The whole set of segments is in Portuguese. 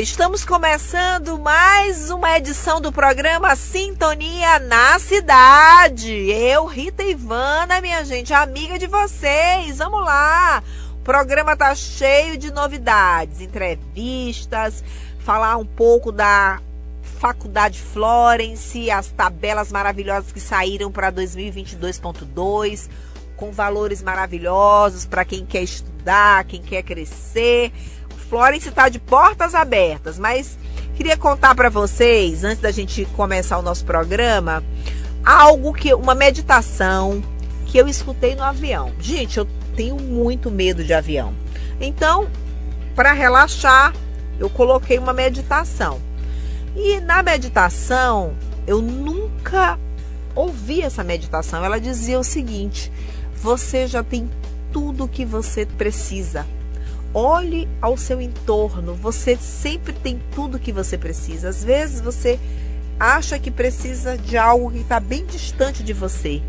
Estamos começando mais uma edição do programa Sintonia na Cidade. Eu, Rita Ivana, minha gente, amiga de vocês. Vamos lá. O programa tá cheio de novidades, entrevistas, falar um pouco da Faculdade Florence, as tabelas maravilhosas que saíram para 2022.2, com valores maravilhosos para quem quer estudar, quem quer crescer Florence está de portas abertas, mas queria contar para vocês, antes da gente começar o nosso programa, algo que uma meditação que eu escutei no avião. Gente, eu tenho muito medo de avião. Então, para relaxar, eu coloquei uma meditação. E na meditação, eu nunca ouvi essa meditação. Ela dizia o seguinte: você já tem tudo o que você precisa olhe ao seu entorno. Você sempre tem tudo que você precisa. Às vezes você acha que precisa de algo que está bem distante de você,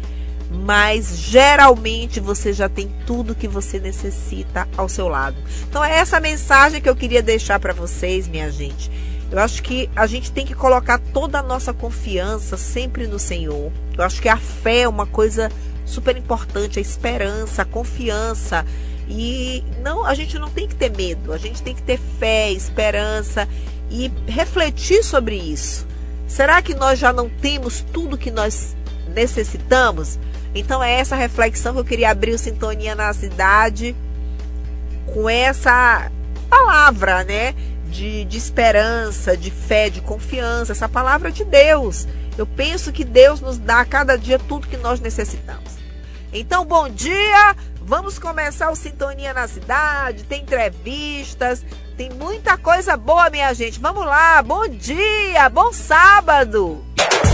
mas geralmente você já tem tudo que você necessita ao seu lado. Então é essa mensagem que eu queria deixar para vocês, minha gente. Eu acho que a gente tem que colocar toda a nossa confiança sempre no Senhor. Eu acho que a fé é uma coisa super importante, a esperança, a confiança. E não, a gente não tem que ter medo, a gente tem que ter fé, esperança e refletir sobre isso. Será que nós já não temos tudo que nós necessitamos? Então é essa reflexão que eu queria abrir o Sintonia na Cidade com essa palavra, né? De, de esperança, de fé, de confiança, essa palavra de Deus. Eu penso que Deus nos dá a cada dia tudo que nós necessitamos. Então, bom dia, Vamos começar o Sintonia na Cidade, tem entrevistas, tem muita coisa boa, minha gente. Vamos lá, bom dia, bom sábado.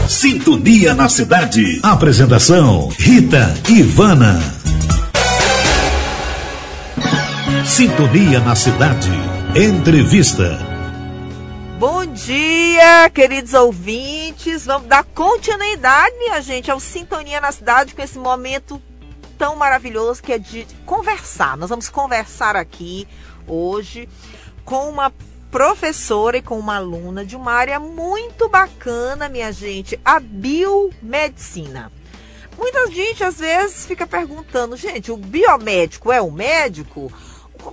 Sintonia na Cidade. Apresentação: Rita Ivana. Sintonia na Cidade. Entrevista. Bom dia, queridos ouvintes. Vamos dar continuidade, minha gente, ao Sintonia na Cidade com esse momento tão maravilhoso que é de conversar. Nós vamos conversar aqui hoje com uma professora e com uma aluna de uma área muito bacana, minha gente, a biomedicina. Muita gente às vezes fica perguntando, gente, o biomédico é o médico?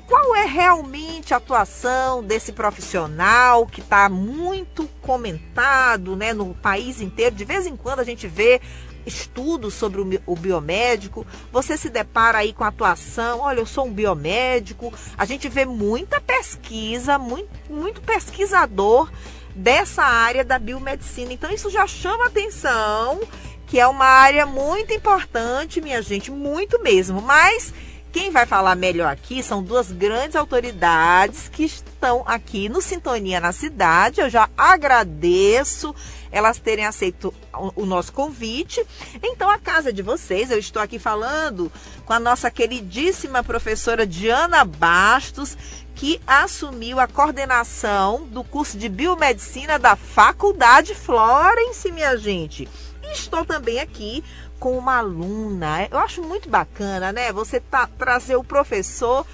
Qual é realmente a atuação desse profissional que está muito comentado né, no país inteiro? De vez em quando a gente vê estudos sobre o, biomédico, você se depara aí com a atuação, olha, eu sou um biomédico, a gente vê muita pesquisa, muito, muito pesquisador dessa área da biomedicina. Então isso já chama atenção, que é uma área muito importante, minha gente, muito mesmo. Mas quem vai falar melhor aqui são duas grandes autoridades que estão aqui no Sintonia na Cidade. Eu já agradeço elas terem aceito o nosso convite. Então, a casa de vocês, eu estou aqui falando com a nossa queridíssima professora Diana Bastos, que assumiu a coordenação do curso de biomedicina da Faculdade Florence, minha gente. E estou também aqui com uma aluna. Eu acho muito bacana, né? Você tá, trazer o professor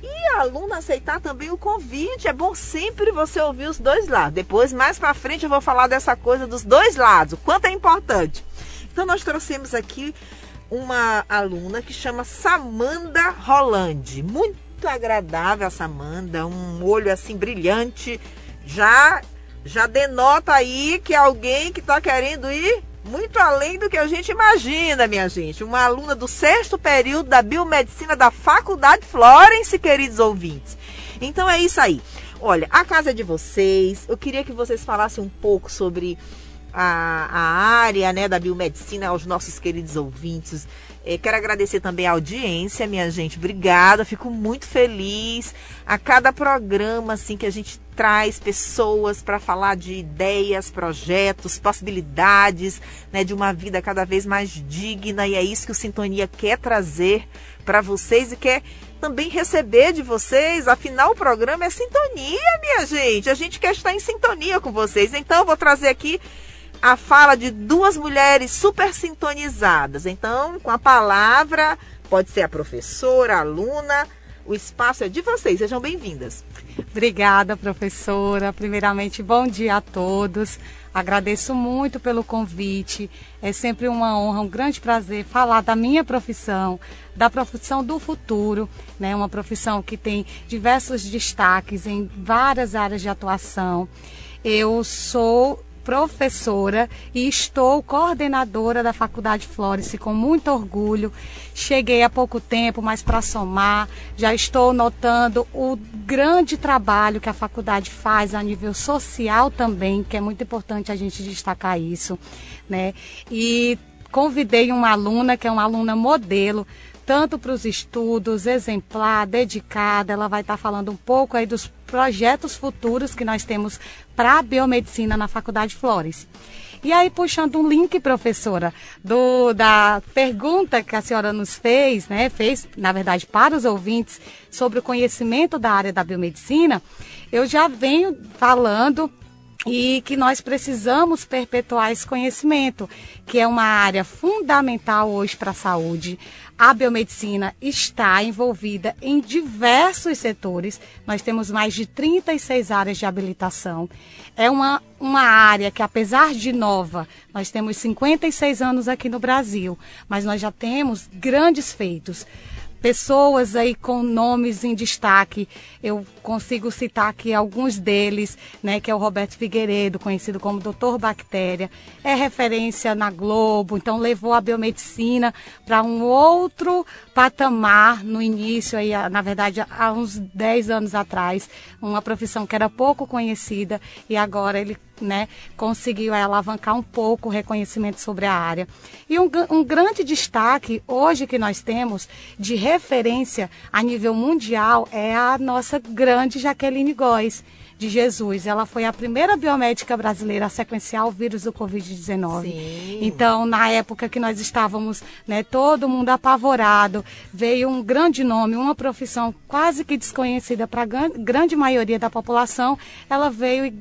e a aluna aceitar também o convite. É bom sempre você ouvir os dois lados. Depois, mais para frente, eu vou falar dessa coisa dos dois lados, quanto é importante. Então, nós trouxemos aqui uma aluna que chama Samanda Rolande. Muito agradável a Samanda, um olho assim brilhante. Já já denota aí que é alguém que está querendo ir muito além do que a gente imagina, minha gente. Uma aluna do sexto período da biomedicina da Faculdade Florence, queridos ouvintes. Então é isso aí. Olha, a casa é de vocês. Eu queria que vocês falassem um pouco sobre a, a área né, da biomedicina aos nossos queridos ouvintes. É, quero agradecer também a audiência, minha gente. Obrigada, fico muito feliz. A cada programa assim que a gente traz pessoas para falar de ideias, projetos, possibilidades, né, de uma vida cada vez mais digna. E é isso que o Sintonia quer trazer para vocês e quer também receber de vocês. Afinal, o programa é sintonia, minha gente. A gente quer estar em sintonia com vocês. Então, eu vou trazer aqui a fala de duas mulheres super sintonizadas. Então, com a palavra, pode ser a professora, a aluna, o espaço é de vocês. Sejam bem-vindas. Obrigada, professora. Primeiramente, bom dia a todos. Agradeço muito pelo convite. É sempre uma honra, um grande prazer falar da minha profissão, da profissão do futuro, né? Uma profissão que tem diversos destaques em várias áreas de atuação. Eu sou professora e estou coordenadora da Faculdade Flores com muito orgulho. Cheguei há pouco tempo, mas para somar, já estou notando o grande trabalho que a faculdade faz a nível social também, que é muito importante a gente destacar isso, né? E convidei uma aluna que é uma aluna modelo tanto para os estudos, exemplar, dedicada. Ela vai estar falando um pouco aí dos projetos futuros que nós temos para a biomedicina na Faculdade Flores. E aí, puxando um link, professora, do, da pergunta que a senhora nos fez, né? Fez, na verdade, para os ouvintes sobre o conhecimento da área da biomedicina, eu já venho falando e que nós precisamos perpetuar esse conhecimento, que é uma área fundamental hoje para a saúde. A biomedicina está envolvida em diversos setores. Nós temos mais de 36 áreas de habilitação. É uma, uma área que, apesar de nova, nós temos 56 anos aqui no Brasil, mas nós já temos grandes feitos pessoas aí com nomes em destaque. Eu consigo citar aqui alguns deles, né, que é o Roberto Figueiredo, conhecido como Doutor Bactéria, é referência na Globo, então levou a biomedicina para um outro patamar no início aí, na verdade, há uns 10 anos atrás, uma profissão que era pouco conhecida e agora ele né, conseguiu alavancar um pouco o reconhecimento sobre a área. E um, um grande destaque hoje que nós temos de referência a nível mundial é a nossa grande Jaqueline Góes de Jesus. Ela foi a primeira biomédica brasileira a sequenciar o vírus do Covid-19. Então, na época que nós estávamos, né, todo mundo apavorado, veio um grande nome, uma profissão quase que desconhecida para a grande maioria da população, ela veio e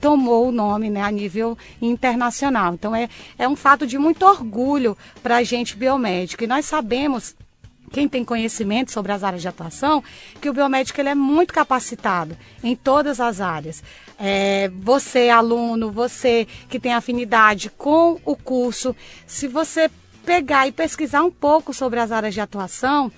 tomou o nome né, a nível internacional. Então é, é um fato de muito orgulho para a gente biomédico. E nós sabemos quem tem conhecimento sobre as áreas de atuação, que o biomédico ele é muito capacitado em todas as áreas. É, você, aluno, você que tem afinidade com o curso, se você pegar e pesquisar um pouco sobre as áreas de atuação,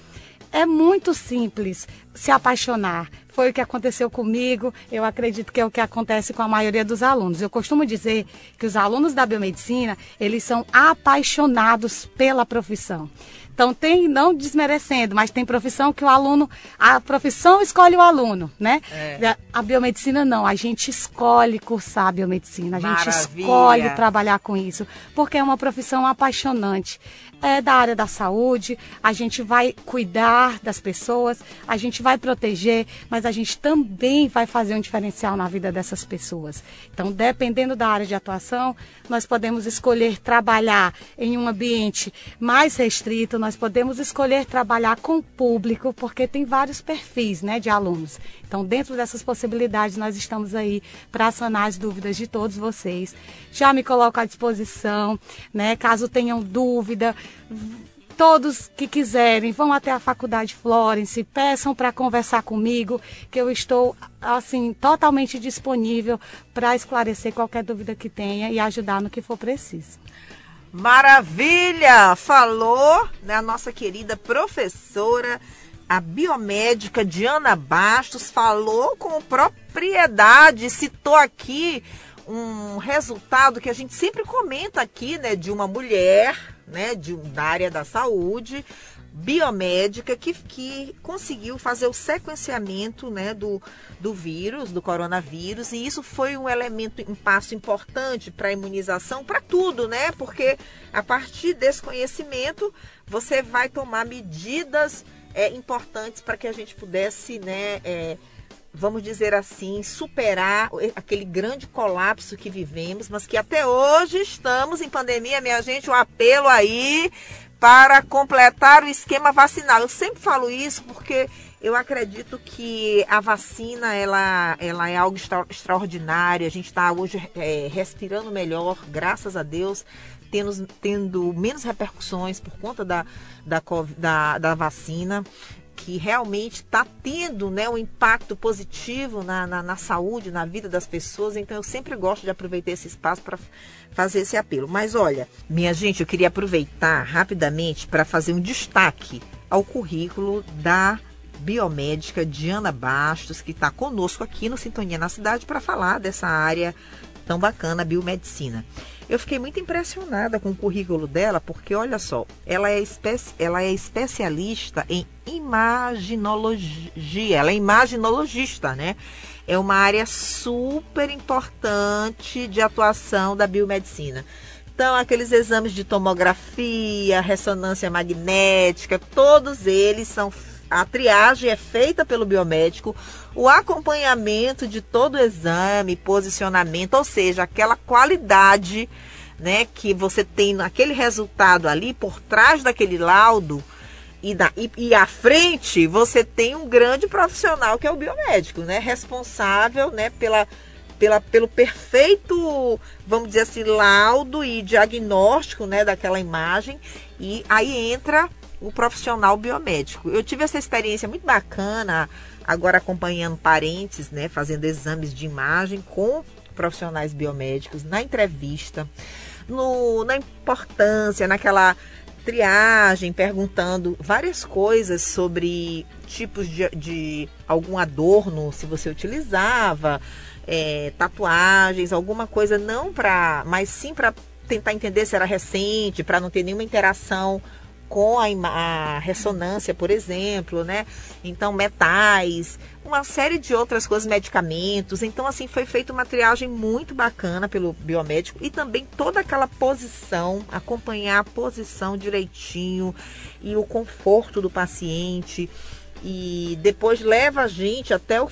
é muito simples se apaixonar. Foi o que aconteceu comigo, eu acredito que é o que acontece com a maioria dos alunos. Eu costumo dizer que os alunos da biomedicina, eles são apaixonados pela profissão. Então tem, não desmerecendo, mas tem profissão que o aluno, a profissão escolhe o aluno, né? É. A biomedicina não, a gente escolhe cursar a biomedicina, a gente Maravilha. escolhe trabalhar com isso, porque é uma profissão apaixonante. É da área da saúde, a gente vai cuidar das pessoas, a gente vai proteger, mas a gente também vai fazer um diferencial na vida dessas pessoas. Então, dependendo da área de atuação, nós podemos escolher trabalhar em um ambiente mais restrito, nós podemos escolher trabalhar com o público, porque tem vários perfis né, de alunos. Então, dentro dessas possibilidades, nós estamos aí para sanar as dúvidas de todos vocês. Já me coloco à disposição, né? Caso tenham dúvida, todos que quiserem, vão até a Faculdade Florence, peçam para conversar comigo, que eu estou assim totalmente disponível para esclarecer qualquer dúvida que tenha e ajudar no que for preciso. Maravilha! Falou né, a nossa querida professora, a biomédica Diana Bastos, falou com propriedade, citou aqui um resultado que a gente sempre comenta aqui, né, de uma mulher, né, de, da área da saúde, biomédica que, que conseguiu fazer o sequenciamento né, do, do vírus, do coronavírus, e isso foi um elemento, um passo importante para a imunização, para tudo, né? Porque a partir desse conhecimento você vai tomar medidas é, importantes para que a gente pudesse, né? É, vamos dizer assim, superar aquele grande colapso que vivemos, mas que até hoje estamos em pandemia, minha gente, um apelo aí para completar o esquema vacinal. Eu sempre falo isso porque eu acredito que a vacina ela, ela é algo extra, extraordinário. A gente está hoje é, respirando melhor, graças a Deus, tendo, tendo menos repercussões por conta da, da, da, da vacina que realmente está tendo né, um impacto positivo na, na, na, saúde, na vida das pessoas. Então, eu sempre gosto de aproveitar esse espaço para fazer esse apelo. Mas olha, minha gente, eu queria aproveitar rapidamente para fazer um destaque ao currículo da biomédica Diana Bastos, que está conosco aqui no Sintonia na Cidade para falar dessa área tão bacana, biomedicina. Eu fiquei muito impressionada com o currículo dela, porque olha só, ela é, especi ela é especialista em imaginologia, ela é imaginologista, né? É uma área super importante de atuação da biomedicina. Então, aqueles exames de tomografia, ressonância magnética, todos eles são a triagem é feita pelo biomédico, o acompanhamento de todo o exame, posicionamento, ou seja, aquela qualidade né, que você tem naquele resultado ali, por trás daquele laudo, e, da, e, e à frente você tem um grande profissional que é o biomédico, né? Responsável né, pela, pela, pelo perfeito, vamos dizer assim, laudo e diagnóstico né, daquela imagem. E aí entra o profissional biomédico. Eu tive essa experiência muito bacana, agora acompanhando parentes, né, fazendo exames de imagem com profissionais biomédicos na entrevista, no, na importância, naquela triagem, perguntando várias coisas sobre tipos de, de algum adorno, se você utilizava, é, tatuagens, alguma coisa não para, mas sim para tentar entender se era recente, para não ter nenhuma interação com a, a, ressonância, por exemplo, né? Então, metais, uma série de outras coisas, medicamentos. Então, assim, foi feita uma triagem muito bacana pelo biomédico e também toda aquela posição, acompanhar a posição direitinho e o conforto do paciente. E depois leva a gente até o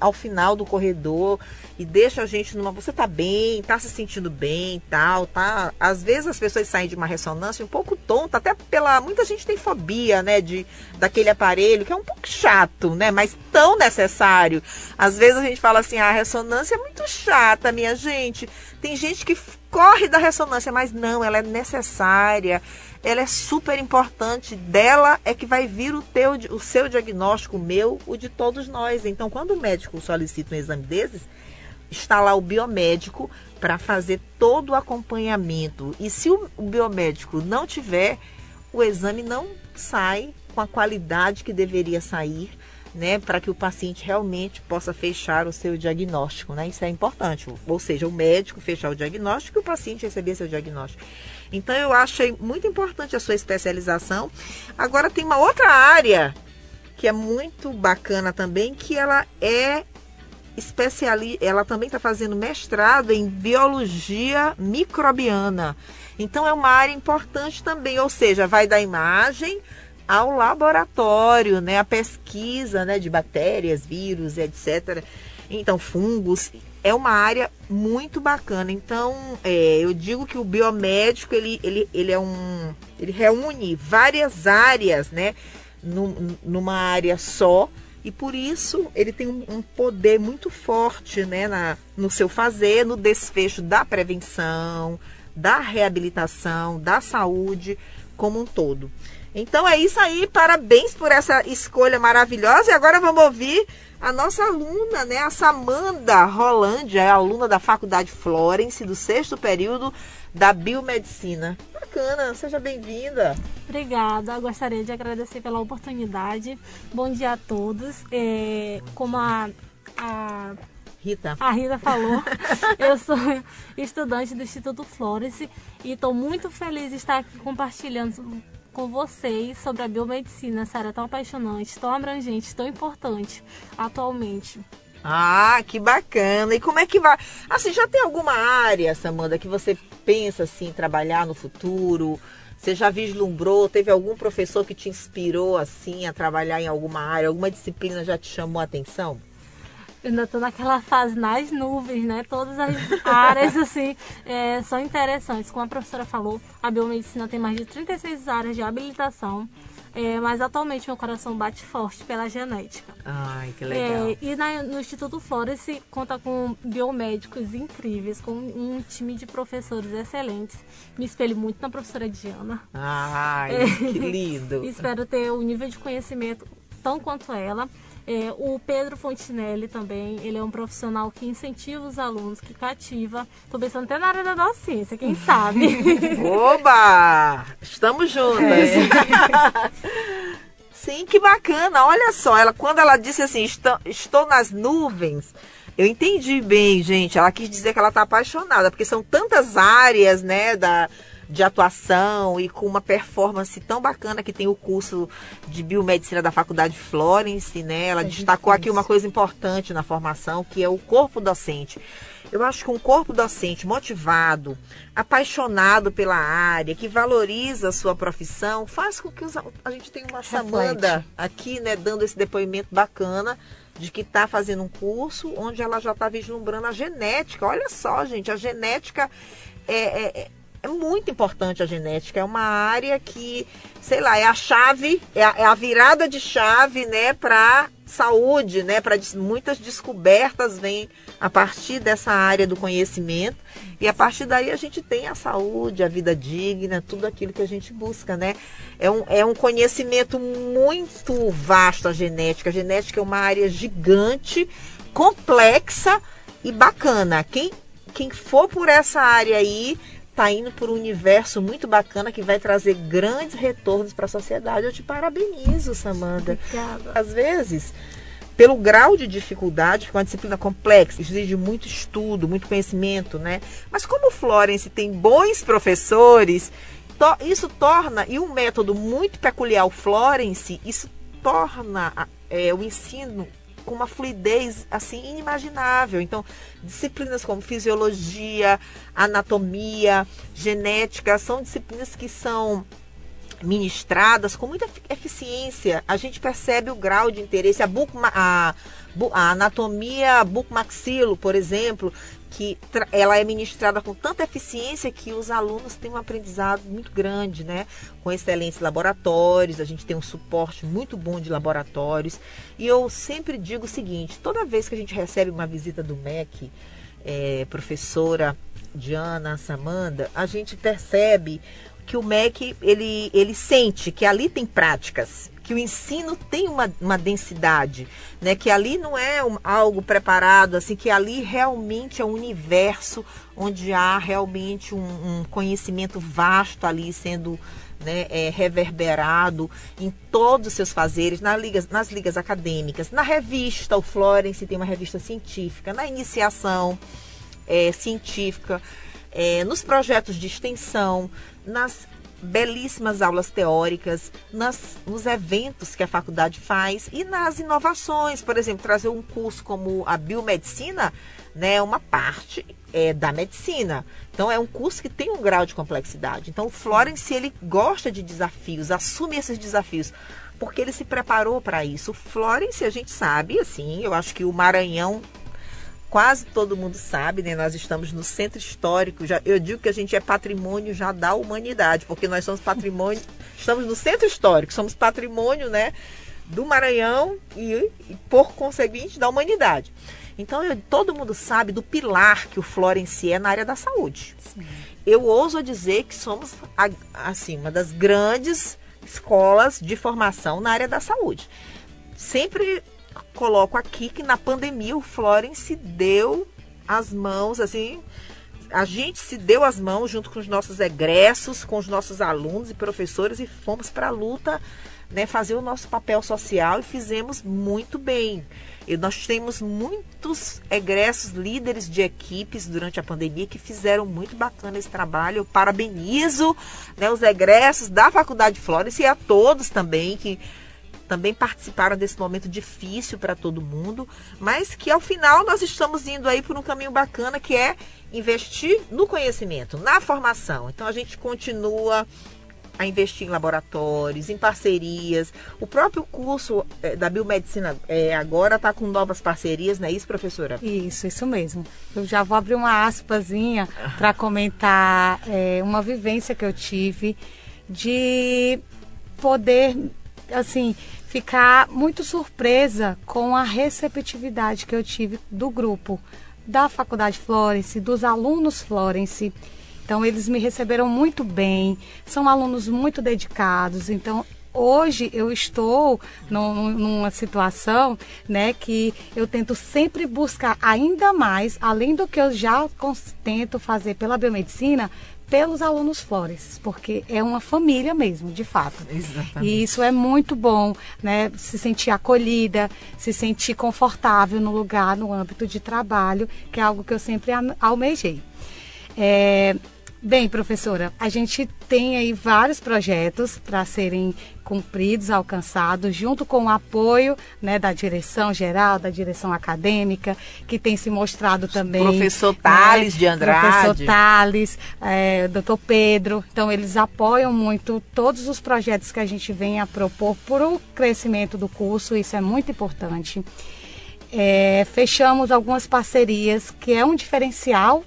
ao final do corredor e deixa a gente numa. Você tá bem, tá se sentindo bem tal, tá? Às vezes as pessoas saem de uma ressonância um pouco tonta, até pela. Muita gente tem fobia, né? De, daquele aparelho, que é um pouco chato, né? Mas tão necessário. Às vezes a gente fala assim, ah, a ressonância é muito chata, minha gente. Tem gente que corre da ressonância, mas não, ela é necessária ela é super importante. Dela é que vai vir o, teu, o seu diagnóstico, o meu, o de todos nós. Então, quando o médico solicita um exame desses, está lá o biomédico para fazer todo o acompanhamento. E se o, o biomédico não tiver, o exame não sai com a qualidade que deveria sair né, para que o paciente realmente possa fechar o seu diagnóstico, né? Isso é importante. Ou seja, o médico fechar o diagnóstico e o paciente receber seu diagnóstico. Então eu achei muito importante a sua especialização. Agora tem uma outra área que é muito bacana também, que ela é especialista, ela também está fazendo mestrado em biologia microbiana. Então é uma área importante também, ou seja, vai da imagem ao laboratório, né, a pesquisa, né, de bactérias, vírus, etc. Então, fungos é uma área muito bacana. Então, é, eu digo que o biomédico ele, ele, ele é um, ele reúne várias áreas, né, num, numa área só. E por isso ele tem um, um poder muito forte né, na, no seu fazer, no desfecho da prevenção, da reabilitação, da saúde como um todo. Então é isso aí, parabéns por essa escolha maravilhosa. E agora vamos ouvir a nossa aluna, né, a Samanda Rolândia, é aluna da Faculdade Florence, do sexto período da Biomedicina. Bacana, seja bem-vinda. Obrigada, gostaria de agradecer pela oportunidade. Bom dia a todos. É, como a, a Rita. A Rita falou. eu sou estudante do Instituto Florence e estou muito feliz de estar aqui compartilhando com vocês sobre a biomedicina, essa área tão apaixonante, tão abrangente, tão importante atualmente. Ah, que bacana. E como é que vai? Assim, já tem alguma área, Samanda, que você pensa assim trabalhar no futuro? Você já vislumbrou? Teve algum professor que te inspirou assim a trabalhar em alguma área? Alguma disciplina já te chamou a atenção? Eu ainda estou naquela fase nas nuvens, né? Todas as áreas, assim, é, são interessantes. Como a professora falou, a biomedicina tem mais de 36 áreas de habilitação. É, mas atualmente meu coração bate forte pela genética. Ai, que legal. É, e na, no Instituto Florence conta com biomédicos incríveis, com um time de professores excelentes. Me espelho muito na professora Diana. Ai, é, que lindo. espero ter o nível de conhecimento tão quanto ela. É, o Pedro Fontinelli também, ele é um profissional que incentiva os alunos, que cativa. Estou pensando até na área da docência, quem sabe? Oba! Estamos juntas. É. Sim, que bacana. Olha só, ela quando ela disse assim, estou, estou nas nuvens, eu entendi bem, gente. Ela quis dizer que ela está apaixonada, porque são tantas áreas, né, da de atuação e com uma performance tão bacana que tem o curso de biomedicina da Faculdade Florence, né? Ela é destacou difícil. aqui uma coisa importante na formação, que é o corpo docente. Eu acho que um corpo docente motivado, apaixonado pela área, que valoriza a sua profissão, faz com que os, a gente tenha uma Reflete. Samanda aqui, né, dando esse depoimento bacana de que está fazendo um curso onde ela já está vislumbrando a genética. Olha só, gente, a genética é, é, é muito importante a genética. É uma área que, sei lá, é a chave, é a, é a virada de chave, né, para saúde, né, para muitas descobertas vêm a partir dessa área do conhecimento e a partir daí a gente tem a saúde, a vida digna, tudo aquilo que a gente busca, né? É um, é um conhecimento muito vasto a genética. A genética é uma área gigante, complexa e bacana. Quem quem for por essa área aí está indo por um universo muito bacana que vai trazer grandes retornos para a sociedade. Eu te parabenizo, Samanda. Obrigada. Às vezes, pelo grau de dificuldade, porque é uma disciplina complexa, exige muito estudo, muito conhecimento, né? Mas como o Florence tem bons professores, to isso torna, e um método muito peculiar, o Florence, isso torna é, o ensino com uma fluidez assim inimaginável. Então, disciplinas como fisiologia, anatomia, genética são disciplinas que são ministradas com muita eficiência. A gente percebe o grau de interesse. A, bucma, a, a anatomia bucomaxilo, por exemplo, que ela é ministrada com tanta eficiência que os alunos têm um aprendizado muito grande, né? Com excelentes laboratórios, a gente tem um suporte muito bom de laboratórios. E eu sempre digo o seguinte: toda vez que a gente recebe uma visita do MEC, é, professora Diana, Samanda, a gente percebe que o MEC ele, ele sente que ali tem práticas, que o ensino tem uma, uma densidade, né? que ali não é um, algo preparado, assim, que ali realmente é um universo onde há realmente um, um conhecimento vasto ali sendo né, é, reverberado em todos os seus fazeres, nas ligas, nas ligas acadêmicas, na revista, o Florence tem uma revista científica, na iniciação é, científica, é, nos projetos de extensão, nas belíssimas aulas teóricas, nas, nos eventos que a faculdade faz e nas inovações. Por exemplo, trazer um curso como a biomedicina, né, uma parte é, da medicina. Então é um curso que tem um grau de complexidade. Então o Florence ele gosta de desafios, assume esses desafios porque ele se preparou para isso. O Florence a gente sabe, assim, eu acho que o Maranhão quase todo mundo sabe, né? Nós estamos no centro histórico. Já, eu digo que a gente é patrimônio já da humanidade, porque nós somos patrimônio, estamos no centro histórico, somos patrimônio, né? Do Maranhão e, e por conseguinte, da humanidade. Então, eu, todo mundo sabe do pilar que o Florence é na área da saúde. Sim. Eu ouso dizer que somos, assim, uma das grandes escolas de formação na área da saúde. Sempre coloco aqui que na pandemia o Florence deu as mãos, assim, a gente se deu as mãos junto com os nossos egressos, com os nossos alunos e professores e fomos para a luta né, fazer o nosso papel social e fizemos muito bem. E nós temos muitos egressos, líderes de equipes durante a pandemia que fizeram muito bacana esse trabalho. Eu parabenizo né, os egressos da Faculdade Flores e a todos também que também participaram desse momento difícil para todo mundo, mas que ao final nós estamos indo aí por um caminho bacana que é investir no conhecimento, na formação. Então a gente continua a investir em laboratórios, em parcerias. O próprio curso é, da biomedicina é, agora está com novas parcerias, não é isso, professora? Isso, isso mesmo. Eu já vou abrir uma aspasinha para comentar é, uma vivência que eu tive de poder, assim, ficar muito surpresa com a receptividade que eu tive do grupo da Faculdade Florence, dos alunos Florence. Então, eles me receberam muito bem, são alunos muito dedicados. Então, hoje eu estou numa situação né, que eu tento sempre buscar ainda mais, além do que eu já tento fazer pela biomedicina, pelos alunos Flores, porque é uma família mesmo, de fato. Exatamente. E isso é muito bom, né? Se sentir acolhida, se sentir confortável no lugar, no âmbito de trabalho, que é algo que eu sempre almejei. É, Bem, professora, a gente tem aí vários projetos para serem cumpridos, alcançados, junto com o apoio né, da direção geral, da direção acadêmica, que tem se mostrado também. Professor Thales né, de Andrade. Professor Thales, é, doutor Pedro. Então, eles apoiam muito todos os projetos que a gente vem a propor para o crescimento do curso, isso é muito importante. É, fechamos algumas parcerias, que é um diferencial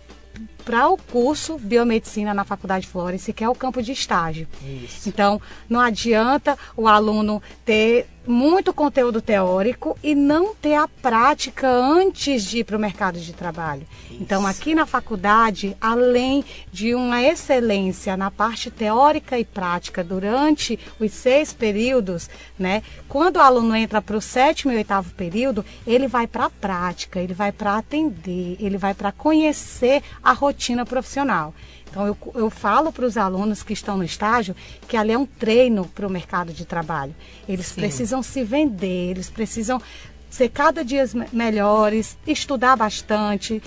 para o curso Biomedicina na Faculdade Florence, que é o campo de estágio. Isso. Então, não adianta o aluno ter muito conteúdo teórico e não ter a prática antes de ir para o mercado de trabalho. Isso. Então, aqui na faculdade, além de uma excelência na parte teórica e prática durante os seis períodos, né? Quando o aluno entra para o sétimo e oitavo período, ele vai para a prática, ele vai para atender, ele vai para conhecer a rotina profissional. Então, eu, eu falo para os alunos que estão no estágio que ali é um treino para o mercado de trabalho. Eles Sim. precisam se vender, eles precisam ser cada dia melhores, estudar bastante,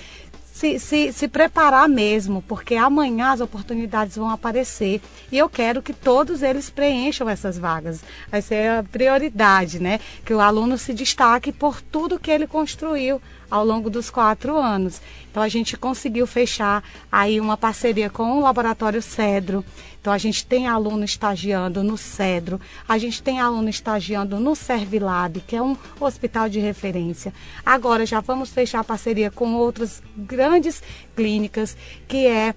se, se, se preparar mesmo, porque amanhã as oportunidades vão aparecer e eu quero que todos eles preencham essas vagas. Vai ser a prioridade, né? Que o aluno se destaque por tudo que ele construiu ao longo dos quatro anos. Então a gente conseguiu fechar aí uma parceria com o Laboratório Cedro. Então a gente tem aluno estagiando no Cedro, a gente tem aluno estagiando no Servilab, que é um hospital de referência. Agora já vamos fechar parceria com outras grandes clínicas, que é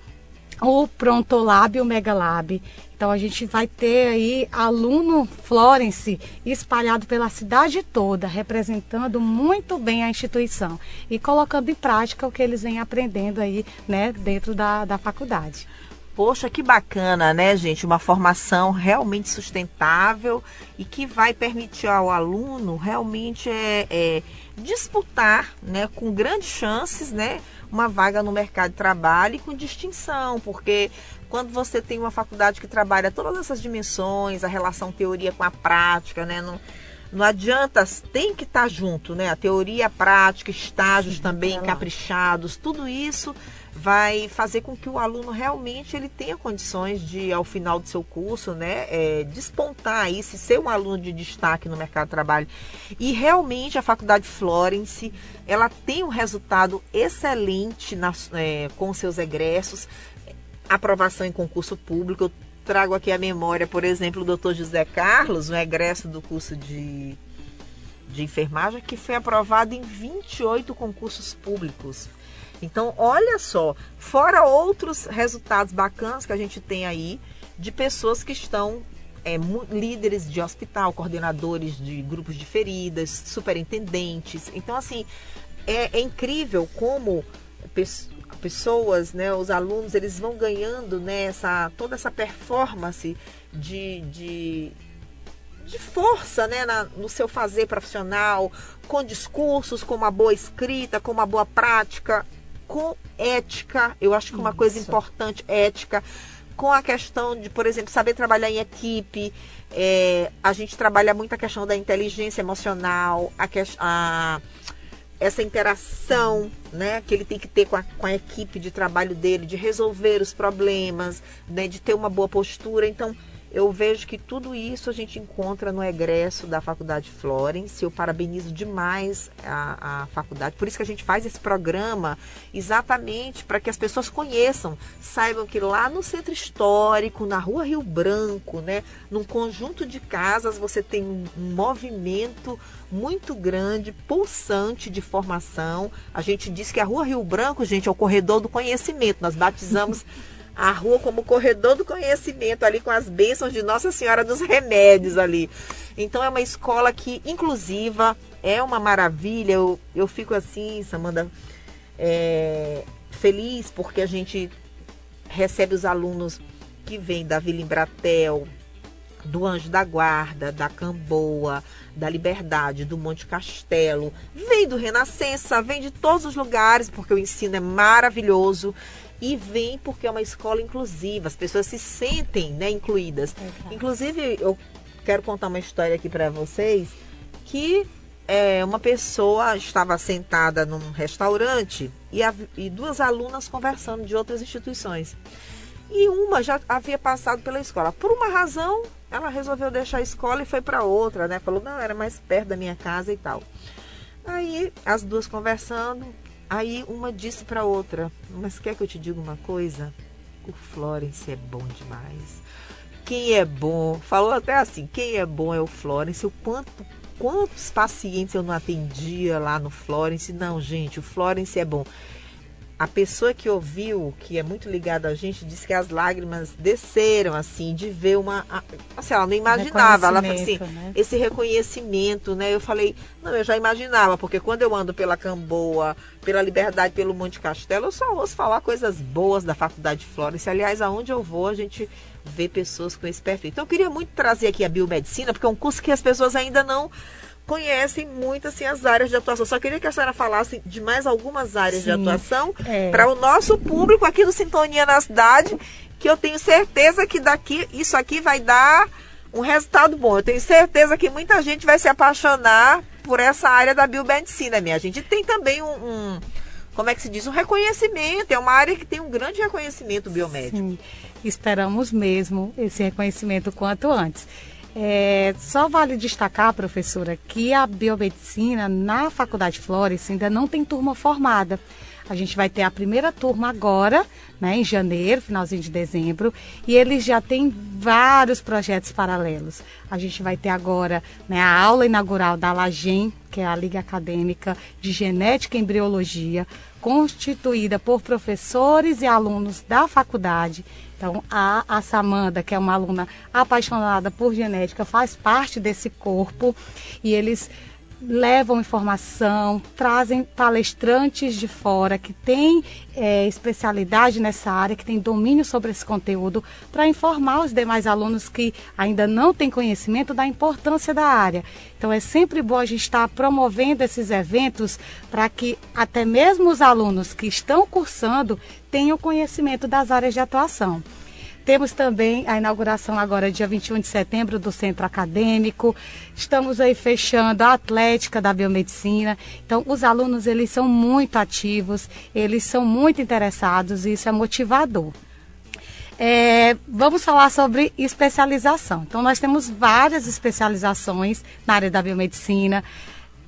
o Prontolab e o Megalab. Então a gente vai ter aí aluno Florence espalhado pela cidade toda, representando muito bem a instituição e colocando em prática o que eles vêm aprendendo aí, né, dentro da, da faculdade. Poxa, que bacana, né, gente? Uma formação realmente sustentável e que vai permitir ao aluno realmente é, é disputar, né, com grandes chances, né, uma vaga no mercado de trabalho e com distinção, porque quando você tem uma faculdade que trabalha todas essas dimensões, a relação teoria com a prática, né? Não, não adianta, tem que estar junto, né? A teoria, a prática, estágios Sim, também caprichados, tudo isso vai fazer com que o aluno realmente ele tenha condições de, ao final do seu curso, né, é, despontar aí, se ser um aluno de destaque no mercado de trabalho. E realmente a Faculdade Florence, ela tem um resultado excelente é, com seus egressos aprovação em concurso público. Eu trago aqui a memória, por exemplo, o doutor José Carlos, um egresso do curso de, de enfermagem, que foi aprovado em 28 concursos públicos. Então, olha só, fora outros resultados bacanas que a gente tem aí de pessoas que estão é, líderes de hospital, coordenadores de grupos de feridas, superintendentes. Então, assim, é, é incrível como pessoas, né, os alunos, eles vão ganhando né, toda essa performance de, de, de força né, na, no seu fazer profissional, com discursos, com uma boa escrita, com uma boa prática, com ética. Eu acho que uma Isso. coisa importante, ética com a questão de, por exemplo, saber trabalhar em equipe. É, a gente trabalha muito a questão da inteligência emocional, a, a, essa interação né, que ele tem que ter com a, com a equipe de trabalho dele, de resolver os problemas, né, de ter uma boa postura. Então, eu vejo que tudo isso a gente encontra no egresso da Faculdade Florence. Eu parabenizo demais a, a faculdade. Por isso que a gente faz esse programa exatamente para que as pessoas conheçam, saibam que lá no centro histórico, na Rua Rio Branco, né, num conjunto de casas, você tem um, movimento muito grande, pulsante de formação. A gente diz que a Rua Rio Branco, gente, é o corredor do conhecimento. Nós batizamos a rua como corredor do conhecimento ali com as bênçãos de Nossa Senhora dos Remédios ali. Então é uma escola que inclusiva, é uma maravilha. Eu, eu fico assim, Samanda, é, feliz porque a gente recebe os alunos que vêm da Vila Embratel, do Anjo da Guarda, da Camboa, da Liberdade, do Monte Castelo, vem do Renascença, vem de todos os lugares, porque o ensino é maravilhoso e vem porque é uma escola inclusiva, as pessoas se sentem né, incluídas. Inclusive, eu quero contar uma história aqui para vocês que é, uma pessoa estava sentada num restaurante e, a, e duas alunas conversando de outras instituições. E uma já havia passado pela escola. Por uma razão, ela resolveu deixar a escola e foi para outra, né? Falou, não, era mais perto da minha casa e tal. Aí as duas conversando, Aí uma disse para outra: Mas quer que eu te diga uma coisa? O Florence é bom demais. Quem é bom, falou até assim: quem é bom é o Florence. O quanto, quantos pacientes eu não atendia lá no Florence? Não, gente, o Florence é bom a pessoa que ouviu, que é muito ligada a gente, disse que as lágrimas desceram, assim, de ver uma. Assim, ela não imaginava. Ela assim, né? esse reconhecimento, né? Eu falei, não, eu já imaginava, porque quando eu ando pela Camboa, pela Liberdade, pelo Monte Castelo, eu só ouço falar coisas boas da Faculdade de Florence. Aliás, aonde eu vou, a gente vê pessoas com esse perfil. Então, eu queria muito trazer aqui a biomedicina, porque é um curso que as pessoas ainda não conhecem muito assim, as áreas de atuação. Só queria que a senhora falasse de mais algumas áreas Sim, de atuação é. para o nosso público aqui do Sintonia na Cidade, que eu tenho certeza que daqui isso aqui vai dar um resultado bom. Eu tenho certeza que muita gente vai se apaixonar por essa área da biomedicina, minha gente. E tem também um, um como é que se diz, um reconhecimento. É uma área que tem um grande reconhecimento biomédico. Sim, esperamos mesmo esse reconhecimento quanto antes. É, só vale destacar, professora, que a biomedicina na Faculdade Flores ainda não tem turma formada. A gente vai ter a primeira turma agora, né, em janeiro, finalzinho de dezembro, e eles já têm vários projetos paralelos. A gente vai ter agora né, a aula inaugural da LAGEM, que é a Liga Acadêmica de Genética e Embriologia, constituída por professores e alunos da faculdade. Então, a, a Samanda, que é uma aluna apaixonada por genética, faz parte desse corpo e eles levam informação, trazem palestrantes de fora que têm é, especialidade nessa área, que têm domínio sobre esse conteúdo, para informar os demais alunos que ainda não têm conhecimento da importância da área. Então é sempre bom a gente estar promovendo esses eventos para que até mesmo os alunos que estão cursando tenham conhecimento das áreas de atuação. Temos também a inauguração agora, dia 21 de setembro, do Centro Acadêmico. Estamos aí fechando a Atlética da Biomedicina. Então, os alunos, eles são muito ativos, eles são muito interessados e isso é motivador. É, vamos falar sobre especialização. Então, nós temos várias especializações na área da biomedicina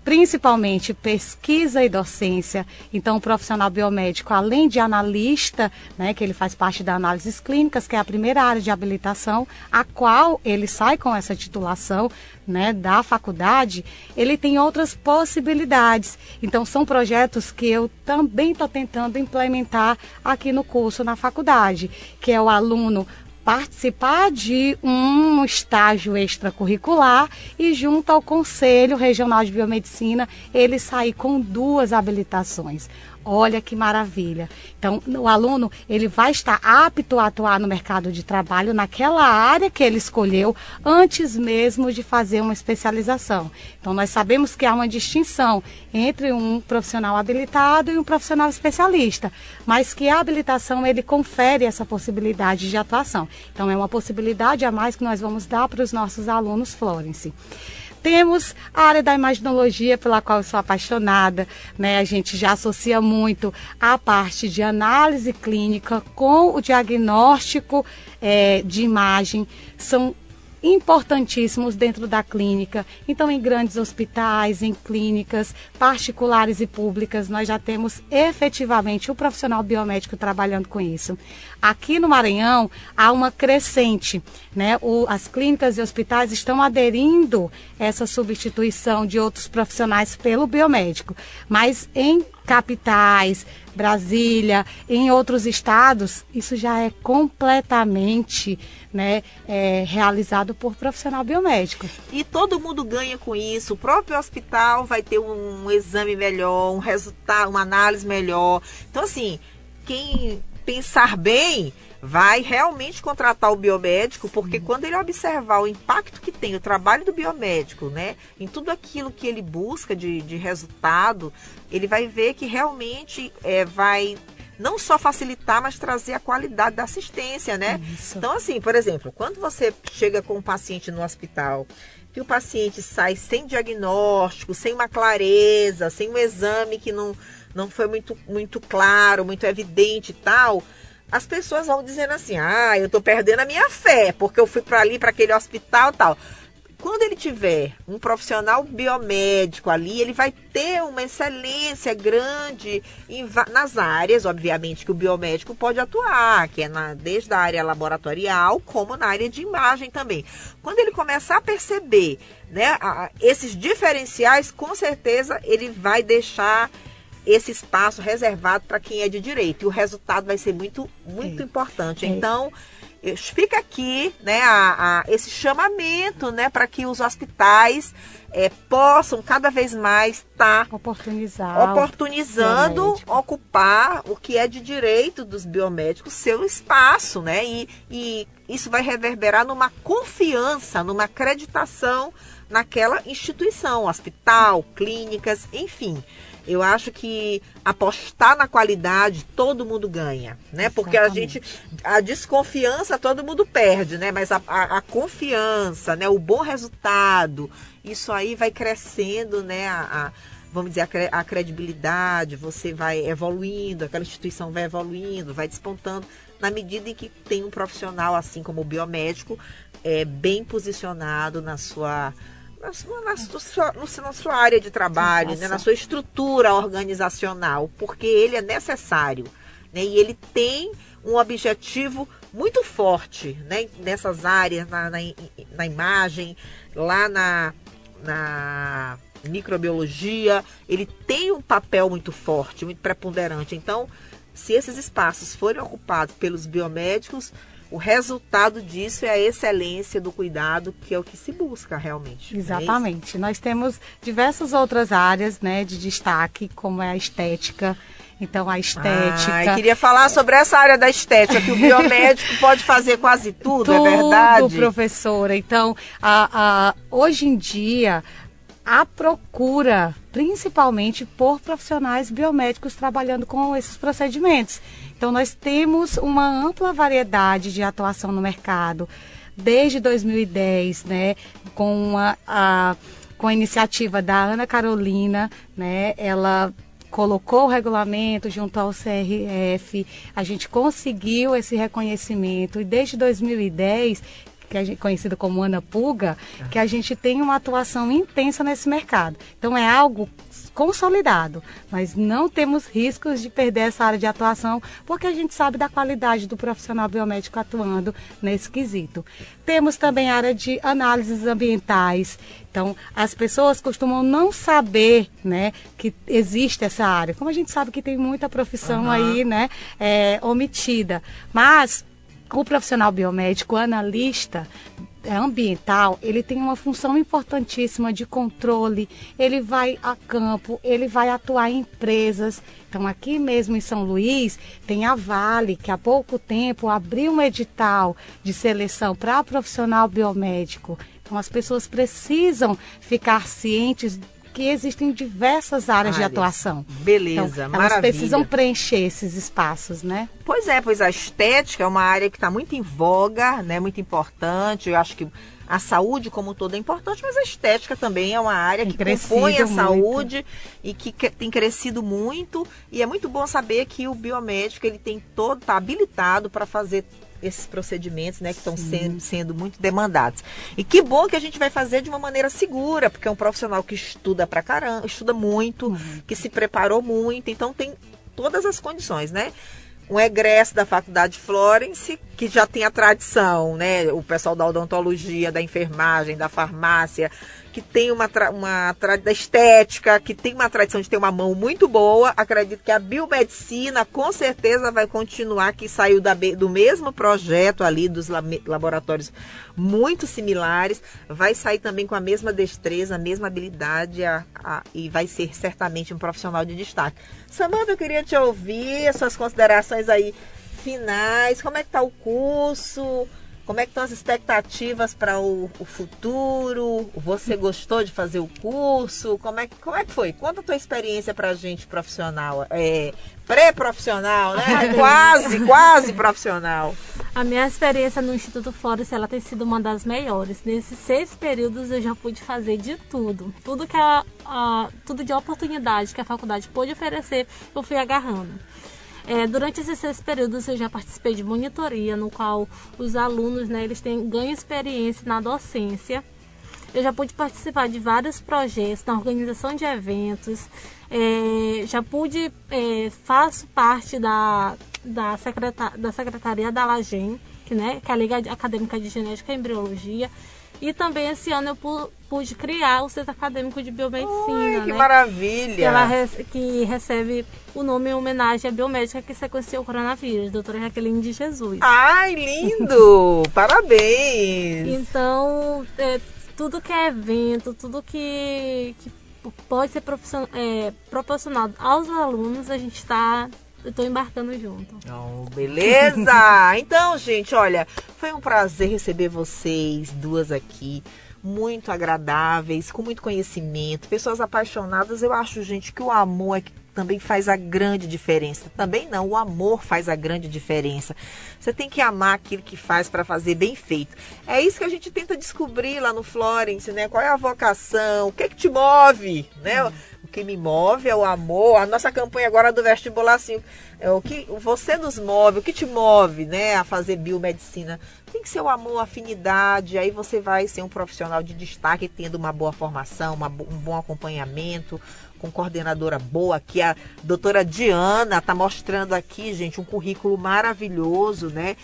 principalmente pesquisa e docência. Então, o profissional biomédico, além de analista, né, que ele faz parte da análises clínicas, que é a primeira área de habilitação, a qual ele sai com essa titulação né, da faculdade, ele tem outras possibilidades. Então, são projetos que eu também estou tentando implementar aqui no curso na faculdade, que é o aluno participar de um estágio extracurricular e junto ao Conselho Regional de Biomedicina ele sair com duas habilitações Olha que maravilha. Então, o aluno, ele vai estar apto a atuar no mercado de trabalho naquela área que ele escolheu antes mesmo de fazer uma especialização. Então, nós sabemos que há uma distinção entre um profissional habilitado e um profissional especialista, mas que a habilitação ele confere essa possibilidade de atuação. Então, é uma possibilidade a mais que nós vamos dar para os nossos alunos Florence. Temos a área da imaginologia, pela qual eu sou apaixonada, né? A gente já associa muito a parte de análise clínica com o diagnóstico é, de imagem. São importantíssimos dentro da clínica. Então, em grandes hospitais, em clínicas particulares e públicas, nós já temos efetivamente o profissional biomédico trabalhando com isso. Aqui no Maranhão há uma crescente, né? O, as clínicas e hospitais estão aderindo essa substituição de outros profissionais pelo biomédico, mas em capitais, Brasília, em outros estados, isso já é completamente né, é, realizado por profissional biomédico. E todo mundo ganha com isso. O próprio hospital vai ter um exame melhor, um resultado, uma análise melhor. Então, assim, quem pensar bem vai realmente contratar o biomédico, porque quando ele observar o impacto que tem o trabalho do biomédico, né, em tudo aquilo que ele busca de, de resultado, ele vai ver que realmente é, vai não só facilitar, mas trazer a qualidade da assistência, né? Isso. Então, assim, por exemplo, quando você chega com um paciente no hospital, que o paciente sai sem diagnóstico, sem uma clareza, sem um exame que não, não foi muito, muito claro, muito evidente e tal, as pessoas vão dizendo assim: ah, eu tô perdendo a minha fé, porque eu fui para ali, para aquele hospital tal. Quando ele tiver um profissional biomédico ali, ele vai ter uma excelência grande em, nas áreas, obviamente, que o biomédico pode atuar, que é na, desde a área laboratorial, como na área de imagem também. Quando ele começar a perceber né, a, esses diferenciais, com certeza ele vai deixar esse espaço reservado para quem é de direito. E o resultado vai ser muito, muito é. importante. É. Então, fica aqui né, a, a, esse chamamento né, para que os hospitais é, possam cada vez mais estar tá oportunizando ocupar o que é de direito dos biomédicos, seu espaço, né? E, e isso vai reverberar numa confiança, numa acreditação naquela instituição, hospital, clínicas, enfim. Eu acho que apostar na qualidade todo mundo ganha, né? Porque a gente a desconfiança todo mundo perde, né? Mas a, a, a, confiança, né? O bom resultado, isso aí vai crescendo, né? A, a vamos dizer a, credibilidade, você vai evoluindo, aquela instituição vai evoluindo, vai despontando na medida em que tem um profissional assim como o biomédico é bem posicionado na sua na sua, na sua, na sua área de trabalho, né, na sua estrutura organizacional, porque ele é necessário. Né, e ele tem um objetivo muito forte né, nessas áreas, na, na, na imagem, lá na, na microbiologia, ele tem um papel muito forte, muito preponderante. Então, se esses espaços forem ocupados pelos biomédicos, o resultado disso é a excelência do cuidado, que é o que se busca realmente. É Exatamente. É Nós temos diversas outras áreas né, de destaque, como é a estética. Então, a estética. Ah, queria falar sobre essa área da estética, que o biomédico pode fazer quase tudo, tudo, é verdade? Tudo, professora. Então, a, a, hoje em dia, a procura, principalmente por profissionais biomédicos trabalhando com esses procedimentos. Então, nós temos uma ampla variedade de atuação no mercado, desde 2010, né, com a, a, com a iniciativa da Ana Carolina, né, ela colocou o regulamento junto ao CRF, a gente conseguiu esse reconhecimento e desde 2010 que a gente, conhecido como Ana Puga, que a gente tem uma atuação intensa nesse mercado. Então é algo consolidado. Nós não temos riscos de perder essa área de atuação, porque a gente sabe da qualidade do profissional biomédico atuando nesse quesito. Temos também a área de análises ambientais. Então, as pessoas costumam não saber, né, que existe essa área. Como a gente sabe que tem muita profissão uhum. aí, né, é, omitida. Mas o profissional biomédico, analista, ambiental, ele tem uma função importantíssima de controle, ele vai a campo, ele vai atuar em empresas. Então, aqui mesmo em São Luís, tem a Vale, que há pouco tempo abriu um edital de seleção para profissional biomédico. Então, as pessoas precisam ficar cientes que existem diversas áreas, áreas. de atuação. Beleza, então, Elas precisam preencher esses espaços, né? Pois é, pois a estética é uma área que está muito em voga, né? Muito importante. Eu acho que a saúde como um todo é importante, mas a estética também é uma área tem que compõe a saúde muito. e que tem crescido muito. E é muito bom saber que o biomédico ele tem todo, está habilitado para fazer esses procedimentos, né, que estão sendo, sendo muito demandados. E que bom que a gente vai fazer de uma maneira segura, porque é um profissional que estuda pra caramba, estuda muito, uhum. que se preparou muito, então tem todas as condições, né? Um egresso da Faculdade Florence, que já tem a tradição, né? O pessoal da odontologia, da enfermagem, da farmácia, que tem uma, uma da estética, que tem uma tradição de ter uma mão muito boa. Acredito que a biomedicina com certeza vai continuar, que saiu da, do mesmo projeto ali dos laboratórios muito similares, vai sair também com a mesma destreza, a mesma habilidade a, a, e vai ser certamente um profissional de destaque. Samanta, eu queria te ouvir, as suas considerações aí finais, como é que está o curso? Como é que estão as expectativas para o, o, futuro? Você gostou de fazer o curso? Como é, como é que foi? Conta a tua experiência para a gente profissional, é, pré-profissional, né? quase, quase profissional. A minha experiência no Instituto Flores, ela tem sido uma das melhores. Nesses seis períodos eu já pude fazer de tudo. Tudo que a, a tudo de oportunidade que a faculdade pôde oferecer, eu fui agarrando. É, durante esses seis períodos eu já participei de monitoria, no qual os alunos né, eles têm, ganham experiência na docência. Eu já pude participar de vários projetos na organização de eventos. É, já pude, é, faço parte da, da, secretar, da Secretaria da LAGEM, que, né, que é a Liga Acadêmica de Genética e Embriologia. E também esse ano eu pude criar o Centro Acadêmico de Biomedicina. Que né? maravilha! Que, ela que recebe o nome em homenagem à biomédica que sequenciou o coronavírus, doutora Jaqueline de Jesus. Ai, lindo! Parabéns! Então, é, tudo que é evento, tudo que, que pode ser é, proporcionado aos alunos, a gente está eu tô embarcando junto. Oh, beleza! então, gente, olha, foi um prazer receber vocês duas aqui. Muito agradáveis, com muito conhecimento, pessoas apaixonadas. Eu acho, gente, que o amor é que também faz a grande diferença. Também não, o amor faz a grande diferença. Você tem que amar aquilo que faz para fazer bem feito. É isso que a gente tenta descobrir lá no Florence, né? Qual é a vocação? O que é que te move, né? Hum. O que me move é o amor. A nossa campanha agora do vestibular assim, é o que você nos move, o que te move, né, a fazer biomedicina? Tem que ser o amor, a afinidade. Aí você vai ser um profissional de destaque, tendo uma boa formação, uma, um bom acompanhamento, com coordenadora boa, que a doutora Diana está mostrando aqui, gente, um currículo maravilhoso, né?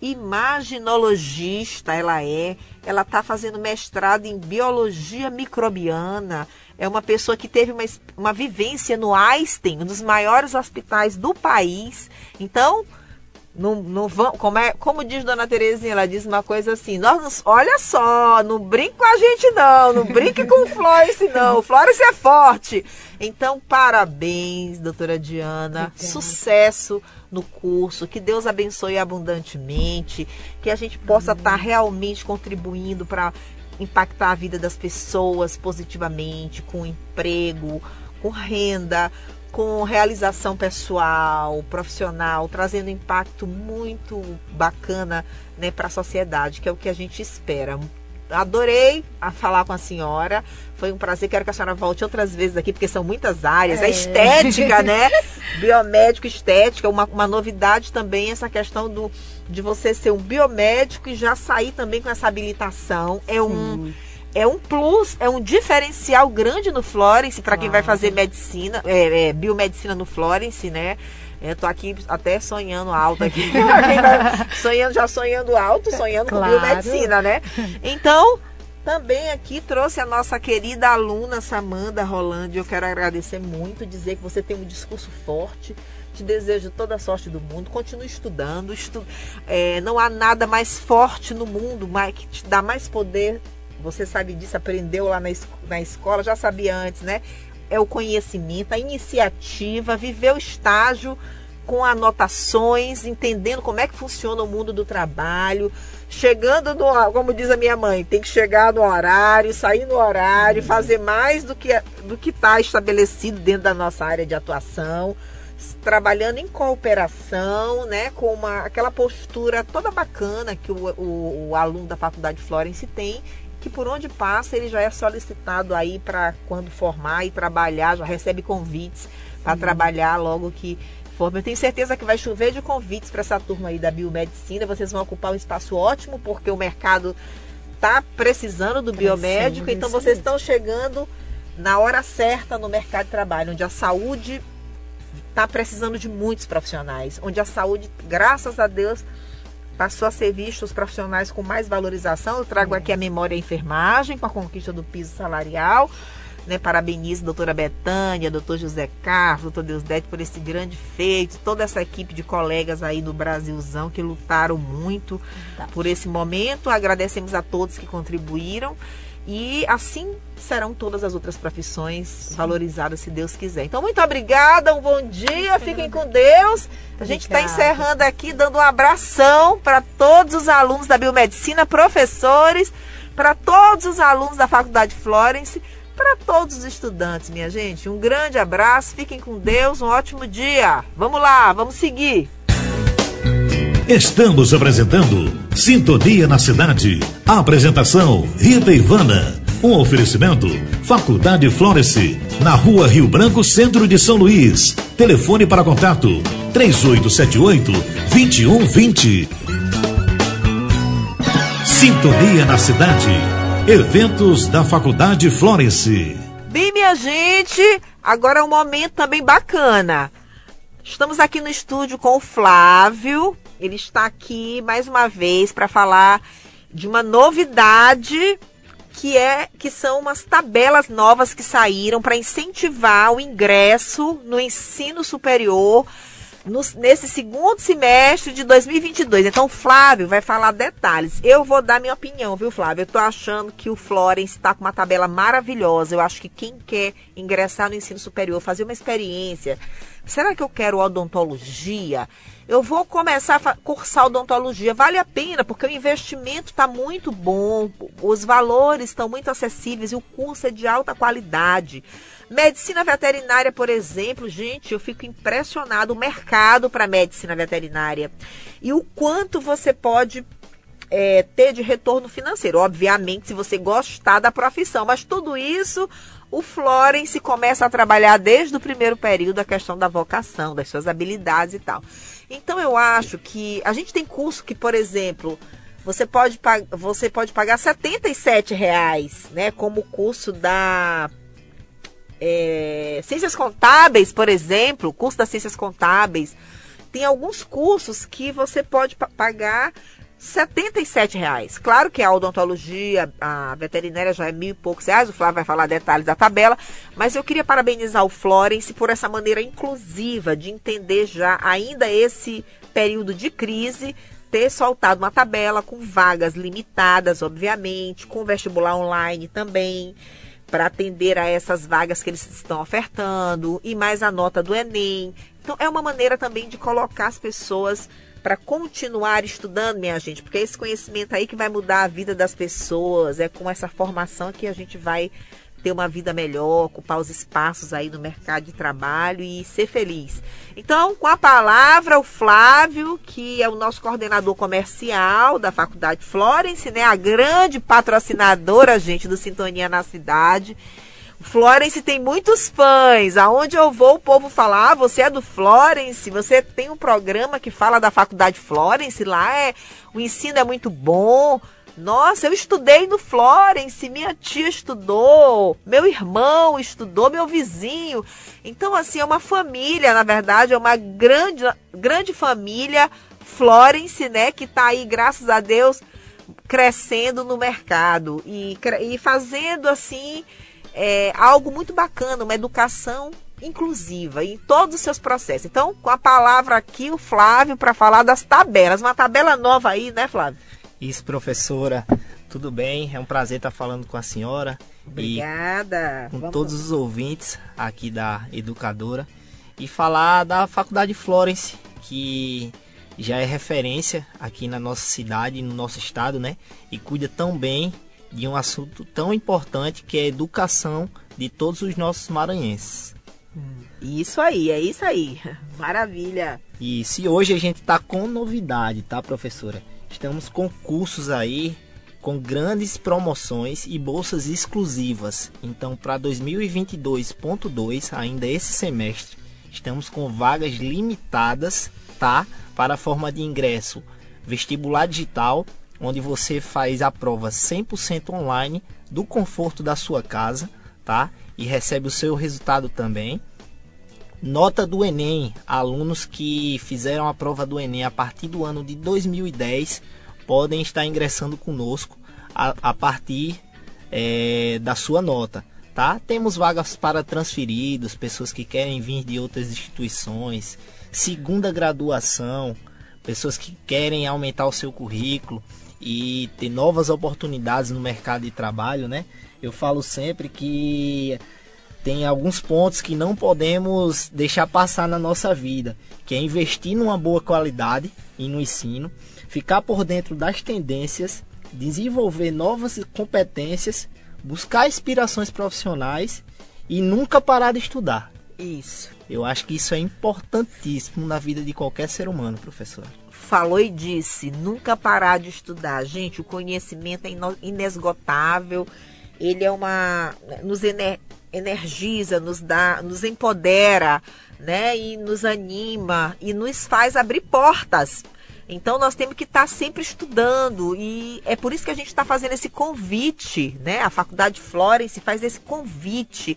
Imaginologista ela é, ela está fazendo mestrado em biologia microbiana, é uma pessoa que teve uma, uma vivência no Einstein, um dos maiores hospitais do país. Então, não, não vão, como, é, como diz Dona Terezinha, ela diz uma coisa assim, nós, olha só, não brinque com a gente não, não brinque com o Florence não, o Florence é forte. Então, parabéns, doutora Diana, sucesso no curso, que Deus abençoe abundantemente, que a gente possa estar tá realmente contribuindo para impactar a vida das pessoas positivamente, com emprego, com renda, com realização pessoal, profissional, trazendo impacto muito bacana né, para a sociedade, que é o que a gente espera. Adorei a falar com a senhora. Foi um prazer. Quero que a senhora volte outras vezes aqui, porque são muitas áreas. É. A estética, né? Biomédico, estética. Uma, uma novidade também essa questão do, de você ser um biomédico e já sair também com essa habilitação. É Sim. um é um plus, é um diferencial grande no Florence para quem vai fazer medicina, é, é, biomedicina no Florence, né? Eu tô aqui até sonhando alto aqui. sonhando, já sonhando alto, sonhando claro. com biomedicina, né? Então, também aqui trouxe a nossa querida aluna Samanda Rolando. Eu quero agradecer muito, dizer que você tem um discurso forte, Te desejo toda a sorte do mundo. Continue estudando. Estu... É, não há nada mais forte no mundo mais, que te dá mais poder. Você sabe disso, aprendeu lá na, es na escola, já sabia antes, né? É o conhecimento, a iniciativa, viver o estágio com anotações, entendendo como é que funciona o mundo do trabalho, chegando no, como diz a minha mãe, tem que chegar no horário, sair no horário, fazer mais do que do que está estabelecido dentro da nossa área de atuação, trabalhando em cooperação, né, com uma, aquela postura toda bacana que o, o, o aluno da Faculdade Florence tem que por onde passa ele já é solicitado aí para quando formar e trabalhar, já recebe convites para trabalhar logo que forma. Eu tenho certeza que vai chover de convites para essa turma aí da biomedicina. Vocês vão ocupar um espaço ótimo, porque o mercado está precisando do biomédico. Então vocês estão chegando na hora certa no mercado de trabalho, onde a saúde está precisando de muitos profissionais, onde a saúde, graças a Deus, passou a ser visto os profissionais com mais valorização. Eu trago aqui a memória a enfermagem, com a conquista do piso salarial. Né, parabenizo a doutora Betânia, doutor José Carlos, doutor Deusdete por esse grande feito, toda essa equipe de colegas aí do Brasilzão que lutaram muito por esse momento. Agradecemos a todos que contribuíram e assim serão todas as outras profissões Sim. valorizadas, se Deus quiser. Então, muito obrigada, um bom dia, fiquem com Deus. A gente está encerrando aqui, dando um abração para todos os alunos da biomedicina, professores, para todos os alunos da Faculdade Florence para todos os estudantes, minha gente. Um grande abraço, fiquem com Deus, um ótimo dia. Vamos lá, vamos seguir. Estamos apresentando Sintonia na Cidade. A apresentação Rita Ivana. Um oferecimento Faculdade Florence, na rua Rio Branco, centro de São Luís. Telefone para contato 3878 2120. Sintonia na Cidade. Eventos da Faculdade Florence. Bem, minha gente, agora é um momento também bacana. Estamos aqui no estúdio com o Flávio. Ele está aqui mais uma vez para falar de uma novidade que é que são umas tabelas novas que saíram para incentivar o ingresso no ensino superior no, nesse segundo semestre de 2022. Então, Flávio vai falar detalhes. Eu vou dar minha opinião, viu, Flávio? Eu tô achando que o Florence está com uma tabela maravilhosa. Eu acho que quem quer ingressar no ensino superior, fazer uma experiência, será que eu quero odontologia? Eu vou começar a cursar odontologia. Vale a pena, porque o investimento está muito bom, os valores estão muito acessíveis e o curso é de alta qualidade. Medicina veterinária, por exemplo, gente, eu fico impressionado o mercado para medicina veterinária e o quanto você pode é, ter de retorno financeiro. Obviamente, se você gostar da profissão, mas tudo isso o Florence começa a trabalhar desde o primeiro período a questão da vocação, das suas habilidades e tal. Então eu acho que a gente tem curso que, por exemplo, você pode, você pode pagar R$ reais, né, como o curso da é, ciências contábeis, por exemplo, curso das ciências contábeis, tem alguns cursos que você pode pagar R$ reais. Claro que a odontologia, a veterinária já é mil e poucos reais, o Flávio vai falar detalhes da tabela, mas eu queria parabenizar o Florence por essa maneira inclusiva de entender já ainda esse período de crise, ter soltado uma tabela com vagas limitadas, obviamente, com vestibular online também para atender a essas vagas que eles estão ofertando e mais a nota do Enem. Então é uma maneira também de colocar as pessoas para continuar estudando, minha gente, porque é esse conhecimento aí que vai mudar a vida das pessoas, é com essa formação que a gente vai ter uma vida melhor, ocupar os espaços aí no mercado de trabalho e ser feliz. Então, com a palavra, o Flávio, que é o nosso coordenador comercial da Faculdade Florence, né? A grande patrocinadora, gente, do Sintonia na Cidade. Florence tem muitos fãs. Aonde eu vou, o povo fala: ah, você é do Florence, você tem um programa que fala da Faculdade Florence, lá é o ensino é muito bom. Nossa, eu estudei no Florence, minha tia estudou, meu irmão estudou, meu vizinho. Então, assim, é uma família, na verdade, é uma grande, grande família Florence, né, que está aí, graças a Deus, crescendo no mercado e, e fazendo, assim, é, algo muito bacana, uma educação inclusiva em todos os seus processos. Então, com a palavra aqui, o Flávio, para falar das tabelas. Uma tabela nova aí, né, Flávio? Isso, professora. Tudo bem? É um prazer estar falando com a senhora. Obrigada. E com Vamos... todos os ouvintes aqui da Educadora. E falar da Faculdade Florence, que já é referência aqui na nossa cidade, no nosso estado, né? E cuida tão bem de um assunto tão importante que é a educação de todos os nossos maranhenses. Isso aí, é isso aí. Maravilha. E se hoje a gente está com novidade, tá, professora? Estamos com cursos aí com grandes promoções e bolsas exclusivas. Então, para 2022.2, ainda esse semestre, estamos com vagas limitadas, tá? Para a forma de ingresso vestibular digital, onde você faz a prova 100% online do conforto da sua casa, tá? E recebe o seu resultado também. Nota do Enem: alunos que fizeram a prova do Enem a partir do ano de 2010 podem estar ingressando conosco a, a partir é, da sua nota. Tá? Temos vagas para transferidos, pessoas que querem vir de outras instituições, segunda graduação, pessoas que querem aumentar o seu currículo e ter novas oportunidades no mercado de trabalho, né? Eu falo sempre que tem alguns pontos que não podemos deixar passar na nossa vida, que é investir numa boa qualidade e no ensino, ficar por dentro das tendências, desenvolver novas competências, buscar inspirações profissionais e nunca parar de estudar. Isso. Eu acho que isso é importantíssimo na vida de qualquer ser humano, professor. Falou e disse, nunca parar de estudar. Gente, o conhecimento é inesgotável. Ele é uma nos ener energiza, nos dá, nos empodera, né? E nos anima e nos faz abrir portas. Então nós temos que estar sempre estudando e é por isso que a gente está fazendo esse convite, né? A Faculdade Florence faz esse convite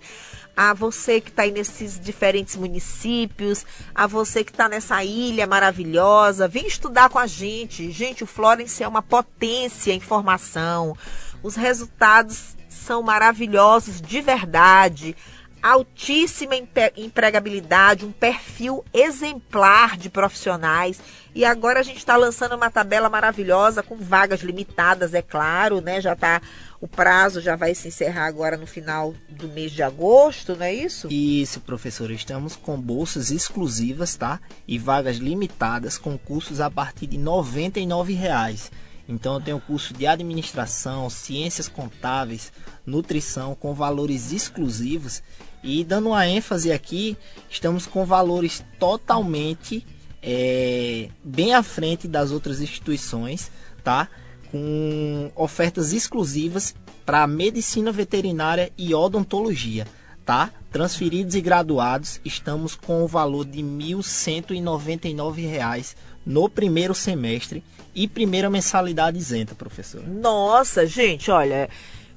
a você que está aí nesses diferentes municípios, a você que está nessa ilha maravilhosa, vem estudar com a gente. Gente, o Florence é uma potência em formação. Os resultados são maravilhosos de verdade, altíssima empregabilidade, um perfil exemplar de profissionais. E agora a gente está lançando uma tabela maravilhosa com vagas limitadas, é claro, né? Já tá o prazo já vai se encerrar agora no final do mês de agosto, não é isso? Isso, professor. Estamos com bolsas exclusivas, tá? E vagas limitadas com cursos a partir de 99 reais. Então eu tenho curso de administração, ciências contábeis, nutrição com valores exclusivos e dando uma ênfase aqui, estamos com valores totalmente é, bem à frente das outras instituições, tá? Com ofertas exclusivas para medicina veterinária e odontologia, tá? Transferidos e graduados, estamos com o valor de R$ 1.199 no primeiro semestre e primeira mensalidade isenta, professor. Nossa, gente, olha,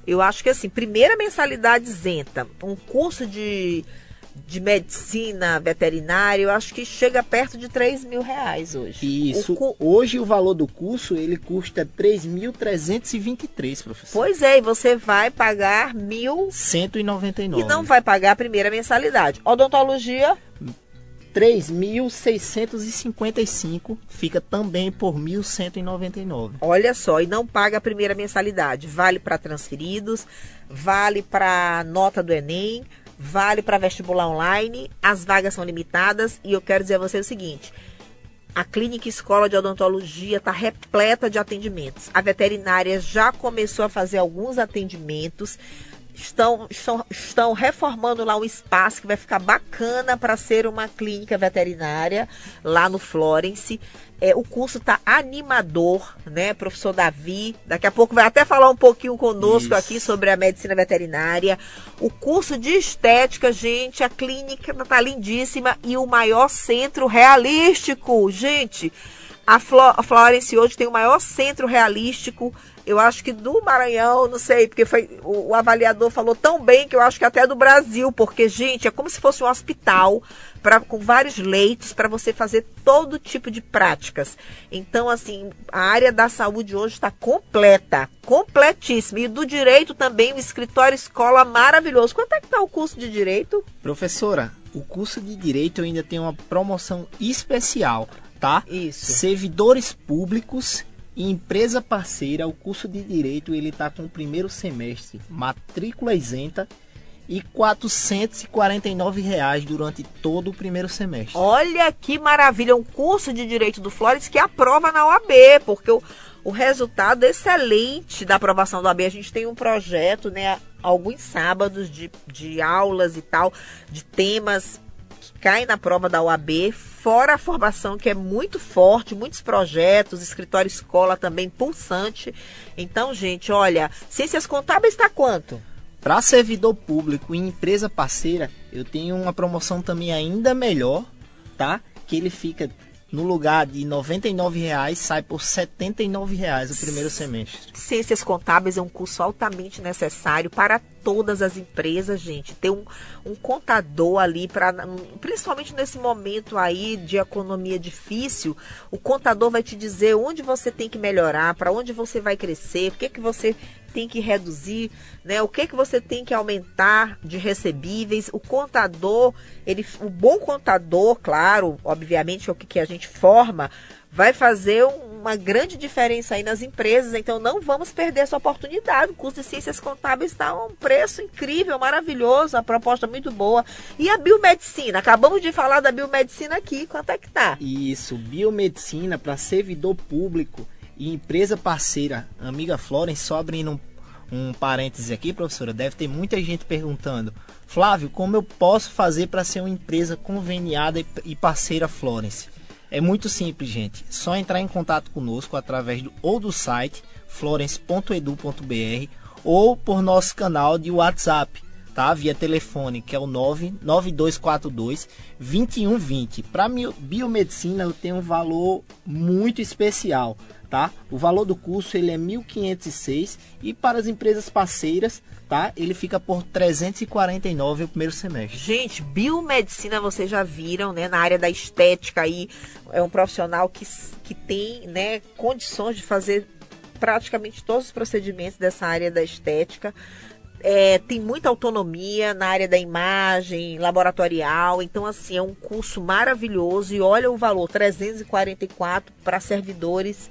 eu acho que assim, primeira mensalidade isenta, um curso de, de medicina veterinária, eu acho que chega perto de 3 mil reais hoje. Isso. O cu... Hoje o valor do curso, ele custa 3.323, professor. Pois é, e você vai pagar mil... 199. E não vai pagar a primeira mensalidade. Odontologia... 3.655 fica também por 1.199. Olha só, e não paga a primeira mensalidade. Vale para transferidos, vale para nota do Enem, vale para vestibular online. As vagas são limitadas e eu quero dizer a você o seguinte: a clínica escola de odontologia está repleta de atendimentos. A veterinária já começou a fazer alguns atendimentos estão, estão, estão reformando lá um espaço que vai ficar bacana para ser uma clínica veterinária lá no Florence. É, o curso está animador, né? Professor Davi, daqui a pouco vai até falar um pouquinho conosco Isso. aqui sobre a medicina veterinária. O curso de estética, gente, a clínica está lindíssima e o maior centro realístico, gente. A, Florence hoje tem o maior centro realístico eu acho que do Maranhão, não sei, porque foi o, o, avaliador falou tão bem que eu acho que até do Brasil, porque gente, é como se fosse um hospital para com vários leitos para você fazer todo tipo de práticas. Então, assim, a área da saúde hoje está completa, completíssima. E do direito também, o escritório escola maravilhoso. Quanto é que está o curso de direito? Professora, o curso de Direito ainda tem uma promoção especial, tá? Isso. Servidores públicos empresa parceira, o curso de Direito ele está com o primeiro semestre, matrícula isenta e 449 reais durante todo o primeiro semestre. Olha que maravilha, um curso de Direito do Flores que aprova na OAB, porque o, o resultado excelente da aprovação da OAB, a gente tem um projeto, né, alguns sábados de, de aulas e tal, de temas caem na prova da OAB, fora a formação que é muito forte, muitos projetos, escritório escola também pulsante. Então, gente, olha, ciências contábeis está quanto? Para servidor público e empresa parceira, eu tenho uma promoção também ainda melhor, tá? Que ele fica no lugar de R$ 99,00 sai por R$ 79,00 o primeiro semestre. Ciências contábeis é um curso altamente necessário para todas as empresas, gente. Ter um, um contador ali para principalmente nesse momento aí de economia difícil, o contador vai te dizer onde você tem que melhorar, para onde você vai crescer, o que que você tem que reduzir, né? O que que você tem que aumentar de recebíveis? O contador, ele, o bom contador, claro, obviamente é o que, que a gente forma, vai fazer uma grande diferença aí nas empresas. Então não vamos perder essa oportunidade. O curso de ciências contábeis está a um preço incrível, maravilhoso, a proposta muito boa. E a biomedicina? Acabamos de falar da biomedicina aqui. Quanto é que tá? Isso, biomedicina para servidor público e empresa parceira, amiga Florence, só abrindo um, um parêntese aqui, professora, deve ter muita gente perguntando: Flávio, como eu posso fazer para ser uma empresa conveniada e parceira Florence? É muito simples, gente. Só entrar em contato conosco através do, ou do site florence.edu.br ou por nosso canal de WhatsApp, tá? Via telefone, que é o 99242 2120. Para biomedicina eu tenho um valor muito especial tá? O valor do curso ele é 1.506 e para as empresas parceiras, tá? Ele fica por 349 o primeiro semestre. Gente, biomedicina vocês já viram, né? Na área da estética aí, é um profissional que, que tem, né, condições de fazer praticamente todos os procedimentos dessa área da estética. É, tem muita autonomia na área da imagem, laboratorial. Então, assim, é um curso maravilhoso. E olha o valor: 344 para servidores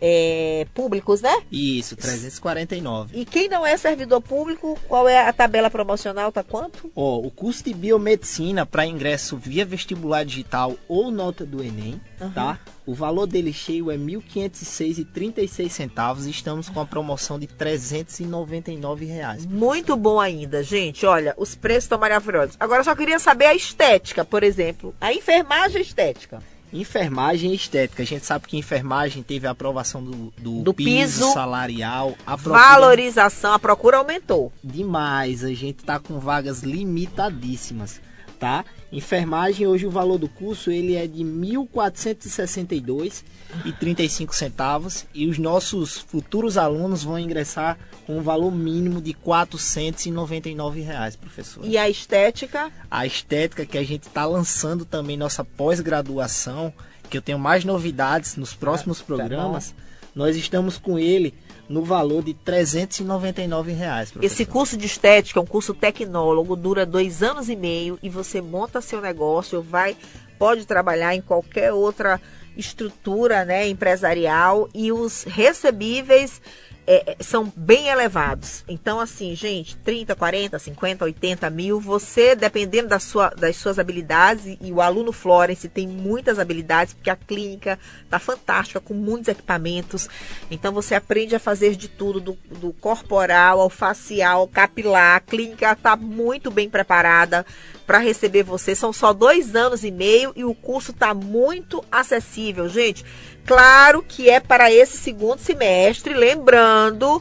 é, públicos, né? Isso, 349. E quem não é servidor público, qual é a tabela promocional? Tá quanto? Ó, oh, o custo de biomedicina para ingresso via vestibular digital ou nota do Enem, uhum. tá? O valor dele cheio é R$ 1.506,36 e estamos com a promoção de 399 reais. Muito bom ainda, gente. Olha, os preços estão maravilhosos. Agora eu só queria saber a estética, por exemplo. A enfermagem estética. Enfermagem e estética. A gente sabe que enfermagem teve a aprovação do, do, do piso, piso, salarial. A procura... Valorização, a procura aumentou. Demais. A gente está com vagas limitadíssimas, tá? Enfermagem, hoje o valor do curso ele é de R$ 1.462,35 centavos e os nossos futuros alunos vão ingressar com um valor mínimo de 499 reais, professor. E a estética? A estética que a gente está lançando também nossa pós-graduação, que eu tenho mais novidades nos próximos ah, tá programas. Tá nós estamos com ele no valor de 399 reais. Professor. Esse curso de estética é um curso tecnólogo, dura dois anos e meio e você monta seu negócio, vai, pode trabalhar em qualquer outra estrutura né, empresarial e os recebíveis é, é, são bem elevados. Então, assim, gente, 30, 40, 50, 80 mil, você, dependendo da sua, das suas habilidades, e o aluno Florence tem muitas habilidades, porque a clínica tá fantástica, com muitos equipamentos. Então, você aprende a fazer de tudo, do, do corporal ao facial, capilar. A clínica está muito bem preparada para receber você. São só dois anos e meio e o curso está muito acessível, gente. Claro que é para esse segundo semestre, lembrando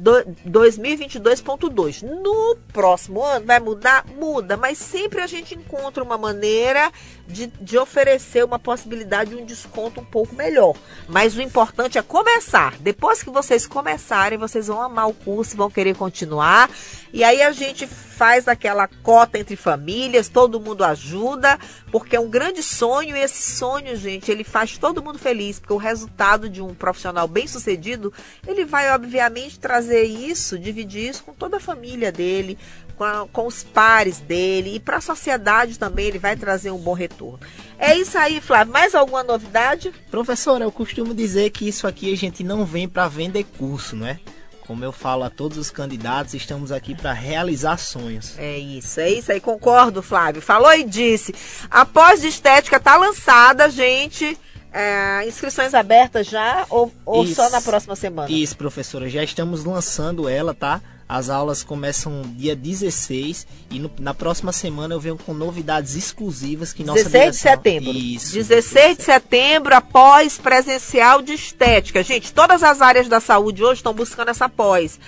2022.2. No próximo ano vai mudar? Muda, mas sempre a gente encontra uma maneira de, de oferecer uma possibilidade de um desconto um pouco melhor. Mas o importante é começar. Depois que vocês começarem, vocês vão amar o curso, vão querer continuar. E aí a gente faz aquela cota entre famílias, todo mundo ajuda, porque é um grande sonho e esse sonho, gente, ele faz todo mundo feliz, porque o resultado de um profissional bem-sucedido, ele vai obviamente trazer isso, dividir isso com toda a família dele, com, a, com os pares dele e para a sociedade também ele vai trazer um bom retorno. É isso aí, Flávio. Mais alguma novidade? Professora, eu costumo dizer que isso aqui a gente não vem para vender curso, não é? Como eu falo a todos os candidatos, estamos aqui para realizar sonhos. É isso, é isso aí. Concordo, Flávio. Falou e disse. A pós de estética está lançada, gente. É, inscrições abertas já ou, ou só na próxima semana? Isso, professora. Já estamos lançando ela, tá? As aulas começam dia 16 e no, na próxima semana eu venho com novidades exclusivas que nossa 16 direção... de setembro. Isso. 16 de setembro, após presencial de estética. Gente, todas as áreas da saúde hoje estão buscando essa pós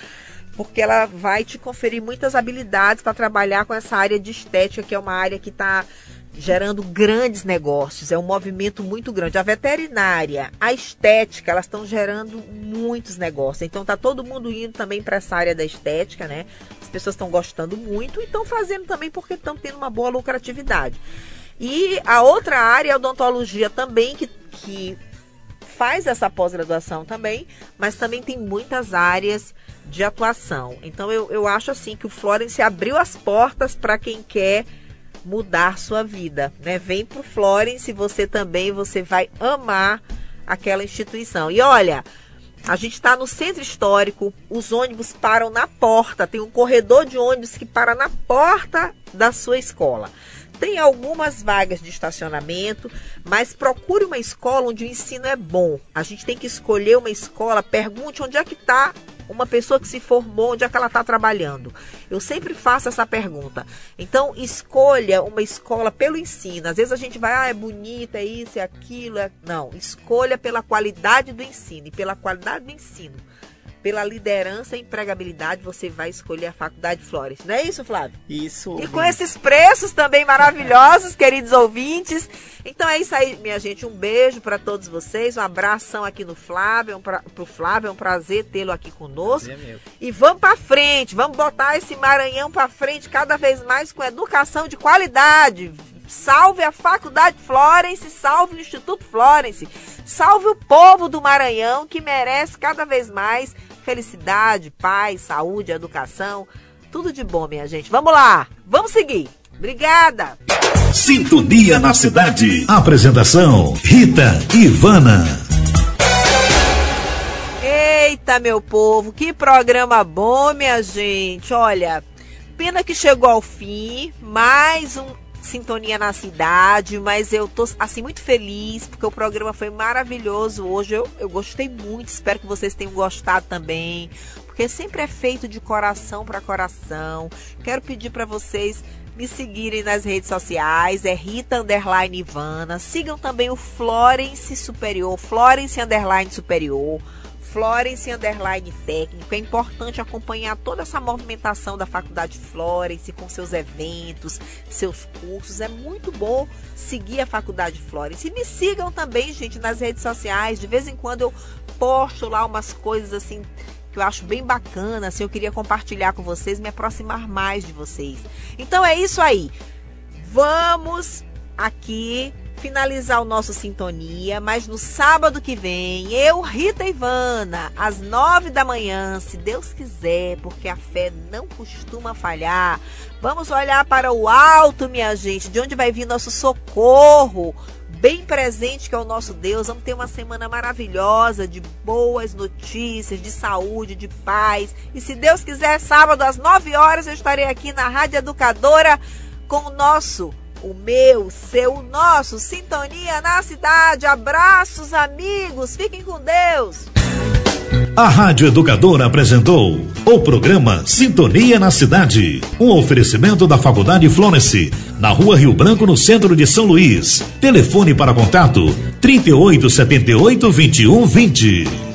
porque ela vai te conferir muitas habilidades para trabalhar com essa área de estética, que é uma área que está gerando grandes negócios, é um movimento muito grande. A veterinária, a estética, elas estão gerando muitos negócios. Então tá todo mundo indo também para essa área da estética, né? As pessoas estão gostando muito e estão fazendo também porque estão tendo uma boa lucratividade. E a outra área é a odontologia também, que, que faz essa pós-graduação também, mas também tem muitas áreas de atuação. Então eu, eu acho assim que o Florence abriu as portas para quem quer mudar sua vida, né? Vem pro Florence, você também, você vai amar aquela instituição. E olha, a gente está no centro histórico, os ônibus param na porta, tem um corredor de ônibus que para na porta da sua escola. Tem algumas vagas de estacionamento, mas procure uma escola onde o ensino é bom. A gente tem que escolher uma escola, pergunte onde é que está uma pessoa que se formou, onde é que ela está trabalhando? Eu sempre faço essa pergunta. Então, escolha uma escola pelo ensino. Às vezes a gente vai, ah, é bonita, é isso, é aquilo. É... Não, escolha pela qualidade do ensino. E pela qualidade do ensino pela liderança e empregabilidade, você vai escolher a Faculdade Flores. Não é isso, Flávio? Isso. E com esses preços também maravilhosos, queridos ouvintes. Então é isso aí, minha gente. Um beijo para todos vocês. Um abração aqui no Flávio, um pra, pro Flávio. É um prazer tê-lo aqui conosco. É e vamos para frente. Vamos botar esse Maranhão para frente cada vez mais com educação de qualidade. Salve a Faculdade Florence, salve o Instituto Florence, salve o povo do Maranhão que merece cada vez mais felicidade, paz, saúde, educação, tudo de bom, minha gente. Vamos lá, vamos seguir. Obrigada. Sintonia na cidade. Apresentação: Rita Ivana. Eita, meu povo, que programa bom, minha gente. Olha, pena que chegou ao fim. Mais um sintonia na cidade, mas eu tô assim muito feliz porque o programa foi maravilhoso hoje. Eu, eu gostei muito, espero que vocês tenham gostado também, porque sempre é feito de coração para coração. Quero pedir para vocês me seguirem nas redes sociais, é Rita Underline Ivana. Sigam também o Florence Superior, Florence Underline Superior. Florence Underline Técnico. É importante acompanhar toda essa movimentação da Faculdade Florence com seus eventos, seus cursos. É muito bom seguir a Faculdade Florence. E me sigam também, gente, nas redes sociais. De vez em quando eu posto lá umas coisas assim que eu acho bem bacana, assim, eu queria compartilhar com vocês, me aproximar mais de vocês. Então é isso aí. Vamos aqui finalizar o nosso Sintonia, mas no sábado que vem, eu, Rita Ivana, às nove da manhã, se Deus quiser, porque a fé não costuma falhar. Vamos olhar para o alto, minha gente, de onde vai vir nosso socorro. Bem presente que é o nosso Deus. Vamos ter uma semana maravilhosa de boas notícias, de saúde, de paz. E se Deus quiser, sábado às nove horas eu estarei aqui na Rádio Educadora com o nosso o meu, seu, nosso, sintonia na cidade. Abraços, amigos, fiquem com Deus. A Rádio Educadora apresentou o programa Sintonia na Cidade, um oferecimento da Faculdade Florence, na Rua Rio Branco, no centro de São Luís. Telefone para contato: 3878 2120.